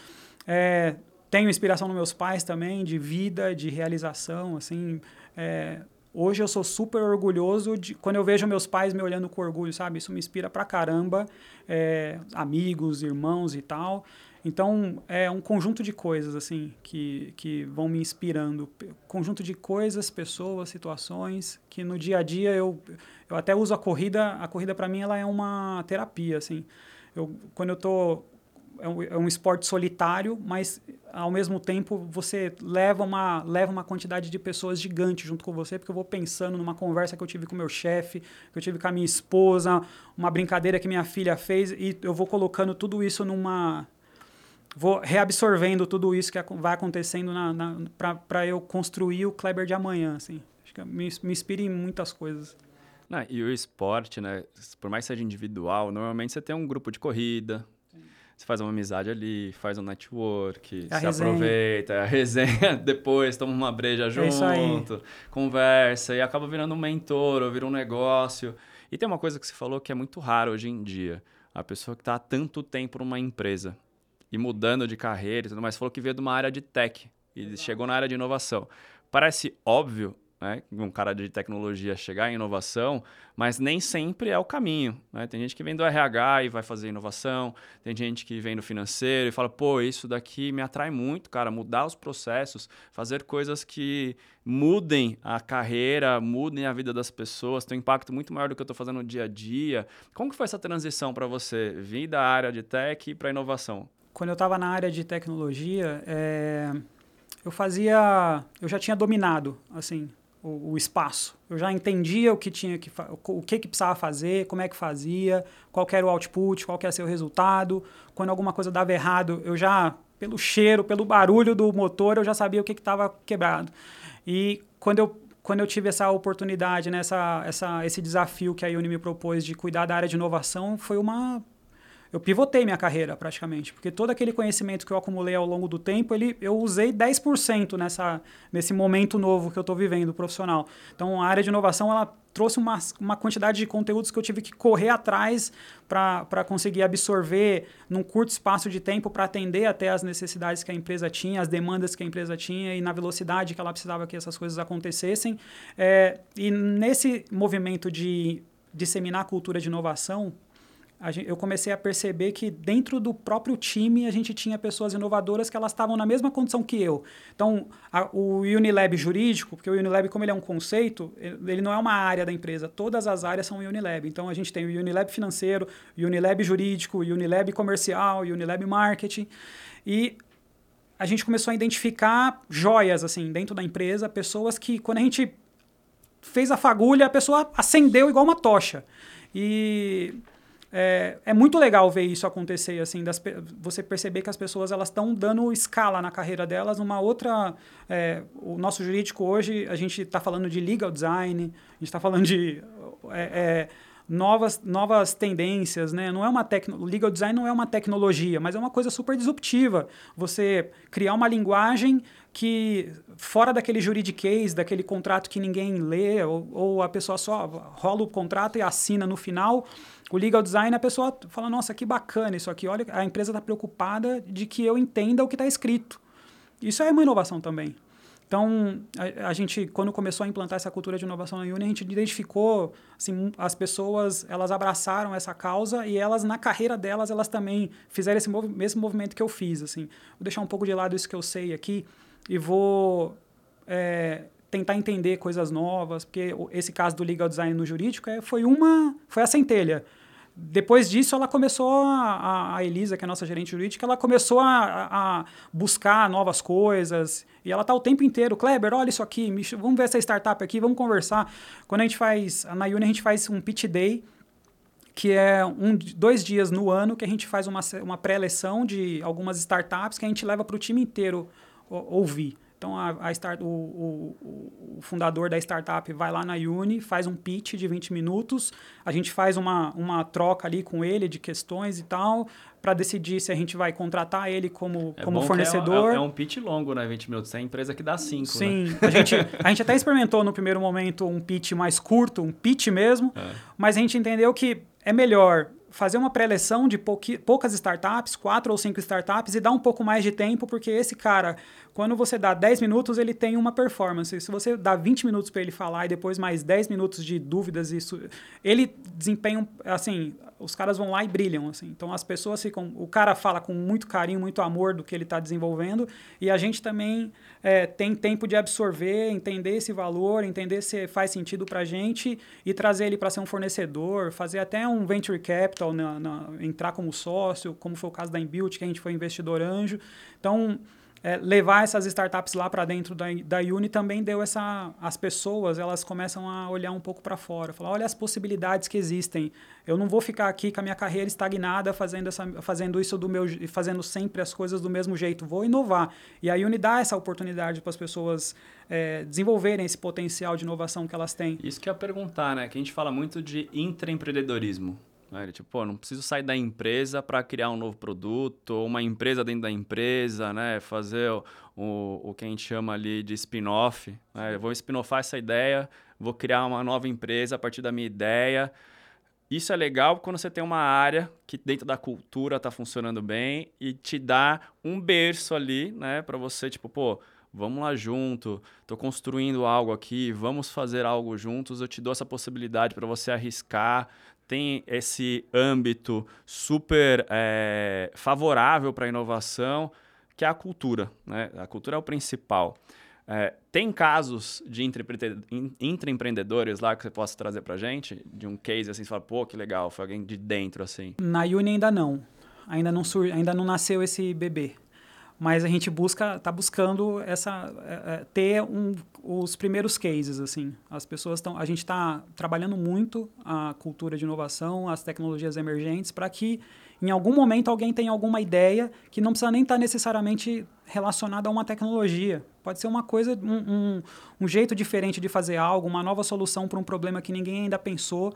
É, tenho inspiração nos meus pais também, de vida, de realização, assim. É, hoje eu sou super orgulhoso de quando eu vejo meus pais me olhando com orgulho, sabe? Isso me inspira pra caramba. É, amigos, irmãos e tal. Então, é um conjunto de coisas, assim, que, que vão me inspirando. Conjunto de coisas, pessoas, situações, que no dia a dia eu, eu até uso a corrida. A corrida, para mim, ela é uma terapia, assim. Eu, quando eu tô é um, é um esporte solitário, mas ao mesmo tempo você leva uma, leva uma quantidade de pessoas gigante junto com você, porque eu vou pensando numa conversa que eu tive com meu chefe, que eu tive com a minha esposa, uma brincadeira que minha filha fez, e eu vou colocando tudo isso numa. Vou reabsorvendo tudo isso que vai acontecendo na, na para eu construir o Kleber de amanhã. Assim. Acho que me, me inspira em muitas coisas. Não, e o esporte, né? Por mais que seja individual, normalmente você tem um grupo de corrida, você faz uma amizade ali, faz um network, a se resenha. aproveita, a resenha depois, toma uma breja é junto, conversa e acaba virando um mentor ou vira um negócio. E tem uma coisa que você falou que é muito raro hoje em dia. A pessoa que está há tanto tempo numa empresa e mudando de carreira e tudo mais, falou que veio de uma área de tech e Exato. chegou na área de inovação. Parece óbvio, né, um cara de tecnologia chegar em inovação, mas nem sempre é o caminho. Né? Tem gente que vem do RH e vai fazer inovação, tem gente que vem do financeiro e fala, pô, isso daqui me atrai muito, cara, mudar os processos, fazer coisas que mudem a carreira, mudem a vida das pessoas, tem um impacto muito maior do que eu estou fazendo no dia a dia. Como que foi essa transição para você, vir da área de tech para inovação? Quando eu estava na área de tecnologia, é... eu fazia, eu já tinha dominado, assim, o, o, espaço. Eu já entendia o que tinha que o que, que precisava fazer, como é que fazia, qual era o output, qual era o resultado. Quando alguma coisa dava errado, eu já pelo cheiro, pelo barulho do motor, eu já sabia o que estava quebrado. E quando eu quando eu tive essa oportunidade, né, essa, essa, esse desafio que a Uni me propôs de cuidar da área de inovação, foi uma eu pivotei minha carreira praticamente, porque todo aquele conhecimento que eu acumulei ao longo do tempo, ele, eu usei 10% nessa, nesse momento novo que eu estou vivendo profissional. Então, a área de inovação, ela trouxe uma, uma quantidade de conteúdos que eu tive que correr atrás para conseguir absorver num curto espaço de tempo para atender até as necessidades que a empresa tinha, as demandas que a empresa tinha e na velocidade que ela precisava que essas coisas acontecessem. É, e nesse movimento de disseminar a cultura de inovação, gente, eu comecei a perceber que dentro do próprio time a gente tinha pessoas inovadoras que elas estavam na mesma condição que eu. Então, a, o Unilab jurídico, porque o Unilab, como ele é um conceito, ele não é uma área da empresa, todas as áreas são Unilab. Então, a gente tem o Unilab financeiro, Unilab jurídico, Unilab comercial, Unilab marketing. E a gente começou a identificar joias assim dentro da empresa, pessoas que, quando a gente fez a fagulha, a pessoa acendeu igual uma tocha. E é, é muito legal ver isso acontecer, assim, das, você perceber que as pessoas elas estão dando escala na carreira delas numa outra. É, o nosso jurídico hoje, a gente está falando de legal design, a gente está falando de é, é, novas, novas tendências, né? Não é uma tecno, legal design não é uma tecnologia, mas é uma coisa super disruptiva. Você criar uma linguagem que fora daquele juridiquês, daquele contrato que ninguém lê, ou, ou a pessoa só rola o contrato e assina no final, o legal design a pessoa fala, nossa, que bacana isso aqui, olha, a empresa está preocupada de que eu entenda o que está escrito. Isso é uma inovação também. Então, a, a, gente, quando começou a implantar essa cultura de inovação na Uni, a gente identificou, assim, as pessoas, elas abraçaram essa causa e elas, na carreira delas, elas também fizeram esse mov mesmo movimento que eu fiz, assim. Vou deixar um pouco de lado isso que eu sei aqui, e vou é, tentar entender coisas novas, porque esse caso do legal design no jurídico é, foi uma, foi a centelha. Depois disso, ela começou, a, a Elisa, que é a nossa gerente jurídica, ela começou a, a buscar novas coisas. E ela está o tempo inteiro, Kleber, olha isso aqui, vamos ver essa startup aqui, vamos conversar. Quando a gente faz, na Uni a gente faz um pitch day, que é um, dois dias no ano que a gente faz uma, uma pré-eleção de algumas startups que a gente leva para o time inteiro ouvir. Então, a, a start, o, o, o, fundador da startup vai lá na Uni, faz um pitch de 20 minutos, a gente faz uma, uma troca ali com ele de questões e tal, para decidir se a gente vai contratar ele como, é como fornecedor. É, é, é, um pitch longo, né? 20 minutos. É a empresa que dá 5. Sim, né? a, gente, a gente até experimentou no primeiro momento um pitch mais curto, um pitch mesmo, é. mas a gente entendeu que é melhor fazer uma pré-eleção de poucas startups, quatro ou cinco startups, e dar um pouco mais de tempo, porque esse cara, quando você dá 10 minutos, ele tem uma performance. Se você dá 20 minutos para ele falar e depois mais 10 minutos de dúvidas, isso, ele desempenha, assim, os caras vão lá e brilham, assim. Então as pessoas ficam, o cara fala com muito carinho, muito amor do que ele está desenvolvendo, e a gente também é, tem tempo de absorver, entender esse valor, entender se faz sentido para a gente e trazer ele para ser um fornecedor, fazer até um venture capital, na, na, entrar como sócio, como foi o caso da Inbuilt, que a gente foi investidor anjo. Então é, levar essas startups lá para dentro da, da Uni também deu essa as pessoas elas começam a olhar um pouco para fora falar olha as possibilidades que existem. Eu não vou ficar aqui com a minha carreira estagnada fazendo essa fazendo isso do meu fazendo sempre as coisas do mesmo jeito. Vou inovar. E a Uni dá essa oportunidade para as pessoas é, desenvolverem esse potencial de inovação que elas têm. Isso que eu ia perguntar né? Que a gente fala muito de intraempreendedorismo né? Ele, tipo, pô, não preciso sair da empresa para criar um novo produto, ou uma empresa dentro da empresa, né? Fazer o, o, o que a gente chama ali de spin-off. Né? Eu vou spin-offar essa ideia, vou criar uma nova empresa a partir da minha ideia. Isso é legal quando você tem uma área que dentro da cultura está funcionando bem e te dá um berço ali, né? Para você, tipo, pô, vamos lá junto, estou construindo algo aqui, vamos fazer algo juntos, eu te dou essa possibilidade para você arriscar, tem esse âmbito super é, favorável para a inovação, que é a cultura. Né? A cultura é o principal. É, tem casos de intraempreendedores lá que você possa trazer para gente? De um case assim, você fala, pô, que legal, foi alguém de dentro assim. Na Uni ainda não. Ainda não, sur ainda não nasceu esse bebê mas a gente busca está buscando essa é, é, ter um, os primeiros cases assim. As pessoas estão a gente está trabalhando muito a cultura de inovação as tecnologias emergentes para que em algum momento alguém tenha alguma ideia que não precisa nem estar tá necessariamente relacionada a uma tecnologia. Pode ser uma coisa um, um, um, jeito diferente de fazer algo uma nova solução para um problema que ninguém ainda pensou.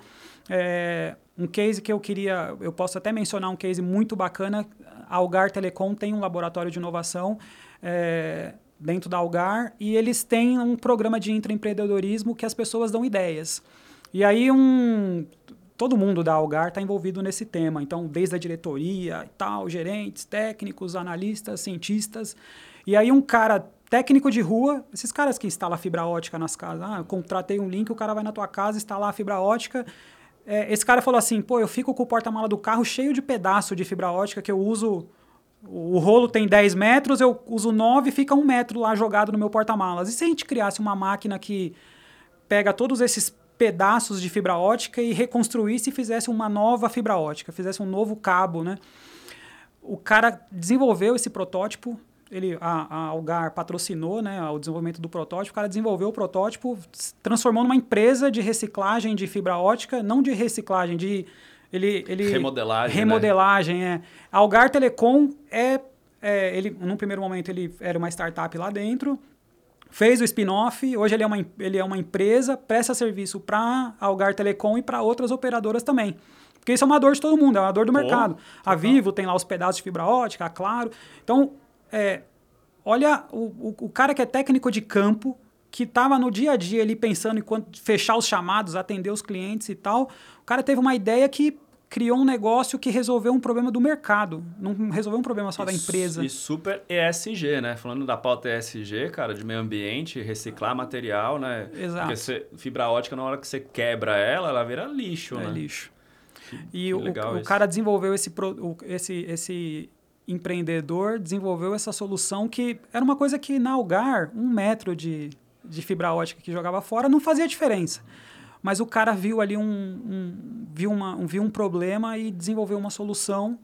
É, um case que eu queria eu posso até mencionar um case muito bacana a Algar Telecom tem um laboratório de inovação é, dentro da Algar e eles têm um programa de intraempreendedorismo que as pessoas dão ideias. E aí um todo mundo da Algar está envolvido nesse tema. Então, desde a diretoria e tal, gerentes, técnicos, analistas, cientistas. E aí um cara técnico de rua, esses caras que instalam fibra ótica nas casas, ah, contratei um link, o cara vai na tua casa instalar a fibra ótica é, esse cara falou assim: pô, eu fico com o porta-mala do carro cheio de pedaço de fibra ótica que eu uso. O rolo tem 10 metros, eu uso 9 e fica um metro lá jogado no meu porta-malas. E se a gente criasse uma máquina que pega todos esses pedaços de fibra ótica e reconstruísse e fizesse uma nova fibra ótica, fizesse um novo cabo, né? O cara desenvolveu esse protótipo, ele, a, a Algar patrocinou né, o desenvolvimento do protótipo, o cara desenvolveu o protótipo, transformou numa empresa de reciclagem de fibra ótica, não de reciclagem, de ele, ele remodelagem. Remodelagem, né? é. A Algar Telecom é, é, ele, num primeiro momento ele era uma startup lá dentro, fez o spin-off, hoje ele é uma, ele é uma empresa, presta serviço para Algar Telecom e para outras operadoras também. Porque isso é uma dor de todo mundo, é uma dor do mercado. a Vivo tem lá os pedaços de fibra ótica, a Claro. Então, é, olha o, o, cara que é técnico de campo, que estava no dia a dia ali pensando em fechar os chamados, atender os clientes e tal. O cara teve uma ideia que criou um negócio que resolveu um problema do mercado, não resolveu um problema só e, da empresa. E super ESG, né? Falando da pauta ESG, cara, de meio ambiente, reciclar material, né? Exato. Porque você, fibra ótica, na hora que você quebra ela, ela vira lixo, é né? lixo. Que, e que o, o cara desenvolveu esse, esse, esse empreendedor desenvolveu essa solução que era uma coisa que na Algar, um metro de, de fibra ótica que jogava fora, não fazia diferença. Mas o cara viu ali um, um viu, uma, um, viu um problema e desenvolveu uma solução.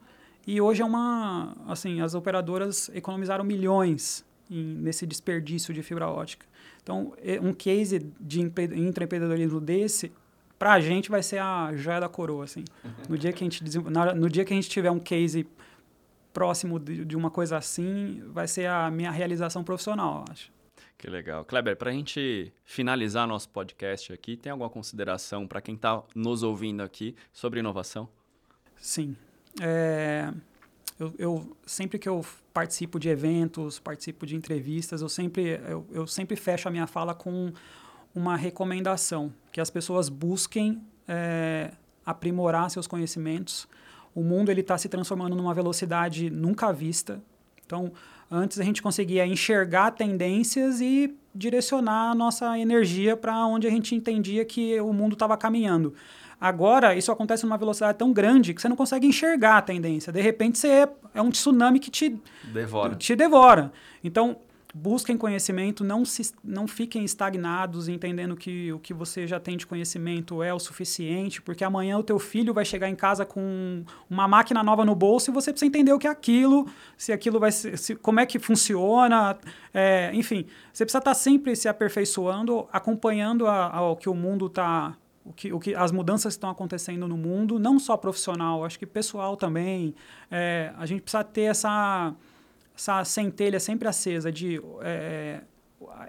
E hoje é uma. Assim, as operadoras economizaram milhões em, nesse desperdício de fibra ótica. Então, um case de intraempreendedorismo desse, para a gente, vai ser a joia da coroa. Assim. No, dia que a gente, no dia que a gente tiver um case próximo de, de uma coisa assim, vai ser a minha realização profissional, eu acho. Que legal. Kleber, para a gente finalizar nosso podcast aqui, tem alguma consideração para quem está nos ouvindo aqui sobre inovação? Sim. É, eu, eu, sempre que eu participo de eventos, participo de entrevistas, eu sempre, eu, eu sempre fecho a minha fala com uma recomendação, que as pessoas busquem é, aprimorar seus conhecimentos. O mundo ele está se transformando numa velocidade nunca vista. Então, Antes a gente conseguia enxergar tendências e direcionar a nossa energia para onde a gente entendia que o mundo estava caminhando. Agora, isso acontece numa velocidade tão grande que você não consegue enxergar a tendência. De repente, você é, é um tsunami que te devora. Te devora. Então, busquem conhecimento, não, se, não fiquem estagnados, entendendo que o que você já tem de conhecimento é o suficiente, porque amanhã o teu filho vai chegar em casa com uma máquina nova no bolso e você precisa entender o que é aquilo, se aquilo vai ser, se, como é que funciona, é, enfim, você precisa estar sempre se aperfeiçoando, acompanhando o que o mundo está o que, o que, as mudanças estão acontecendo no mundo, não só profissional, acho que pessoal também. É, a gente precisa ter essa, essa centelha sempre acesa de é,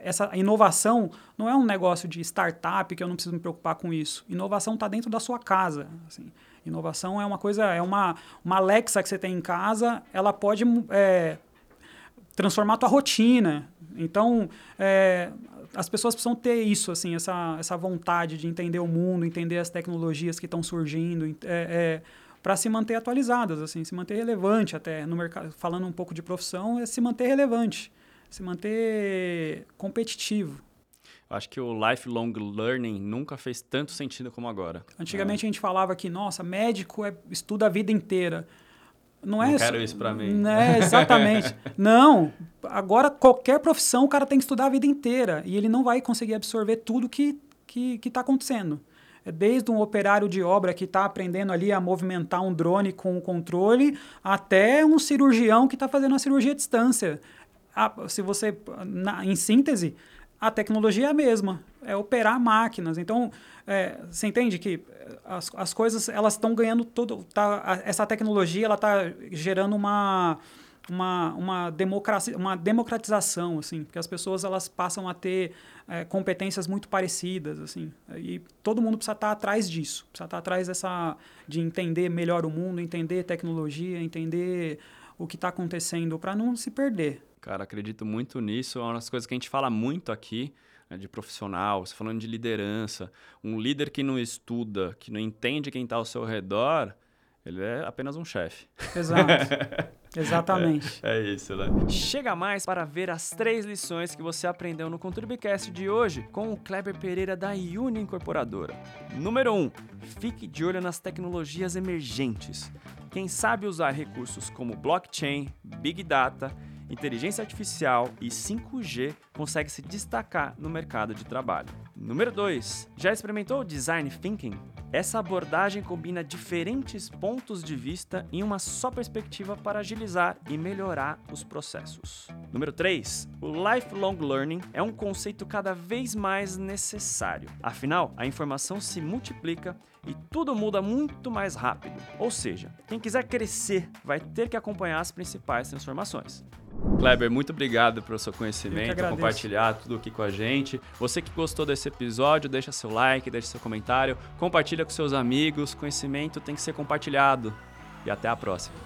essa inovação não é um negócio de startup que eu não preciso me preocupar com isso. Inovação está dentro da sua casa. Assim. Inovação é uma coisa, é uma, uma Alexa que você tem em casa, ela pode é, transformar a tua rotina. Então, é, as pessoas precisam ter isso, assim, essa, essa vontade de entender o mundo, entender as tecnologias que estão surgindo. É, é para se manter atualizadas, assim, se manter relevante até no mercado. Falando um pouco de profissão, é se manter relevante, se manter competitivo. Eu acho que o lifelong learning nunca fez tanto sentido como agora. Antigamente é. a gente falava que, nossa, médico é, estuda a vida inteira. Não, é Não quero isso para mim. É, exatamente. não. Agora, qualquer profissão, o cara tem que estudar a vida inteira. E ele não vai conseguir absorver tudo que está que, que tá acontecendo. É desde um operário de obra que está aprendendo ali a movimentar um drone com o controle, até um cirurgião que está fazendo a cirurgia à distância. se você, na, em síntese, a tecnologia é a mesma, é operar máquinas. Então, é, você entende que as, as coisas elas estão ganhando todo, tá, essa tecnologia ela está gerando uma uma, uma, democracia, uma democratização, assim, porque as pessoas elas passam a ter é, competências muito parecidas, assim, e todo mundo precisa estar atrás disso, precisa estar atrás dessa, de entender melhor o mundo, entender tecnologia, entender o que está acontecendo para não se perder. Cara, acredito muito nisso, é uma das coisas que a gente fala muito aqui, né, de profissional, você falando de liderança, um líder que não estuda, que não entende quem está ao seu redor, ele é apenas um chefe. Exato. Exatamente. É, é, isso, né? Chega mais para ver as três lições que você aprendeu no Contribcast de hoje com o Kleber Pereira da Uni Incorporadora. Número 1. Um, fique de olho nas tecnologias emergentes. Quem sabe usar recursos como blockchain, big data inteligência artificial e 5G consegue se destacar no mercado de trabalho. Número 2. Já experimentou o design thinking? Essa abordagem combina diferentes pontos de vista em uma só perspectiva para agilizar e melhorar os processos. Número 3. O lifelong learning é um conceito cada vez mais necessário. Afinal, a informação se multiplica e tudo muda muito mais rápido. Ou seja, quem quiser crescer vai ter que acompanhar as principais transformações. Kleber, muito obrigado pelo seu conhecimento, compartilhar tudo aqui com a gente. Você que gostou desse episódio, deixa seu like, deixa seu comentário, compartilha com seus amigos. Conhecimento tem que ser compartilhado. E até a próxima.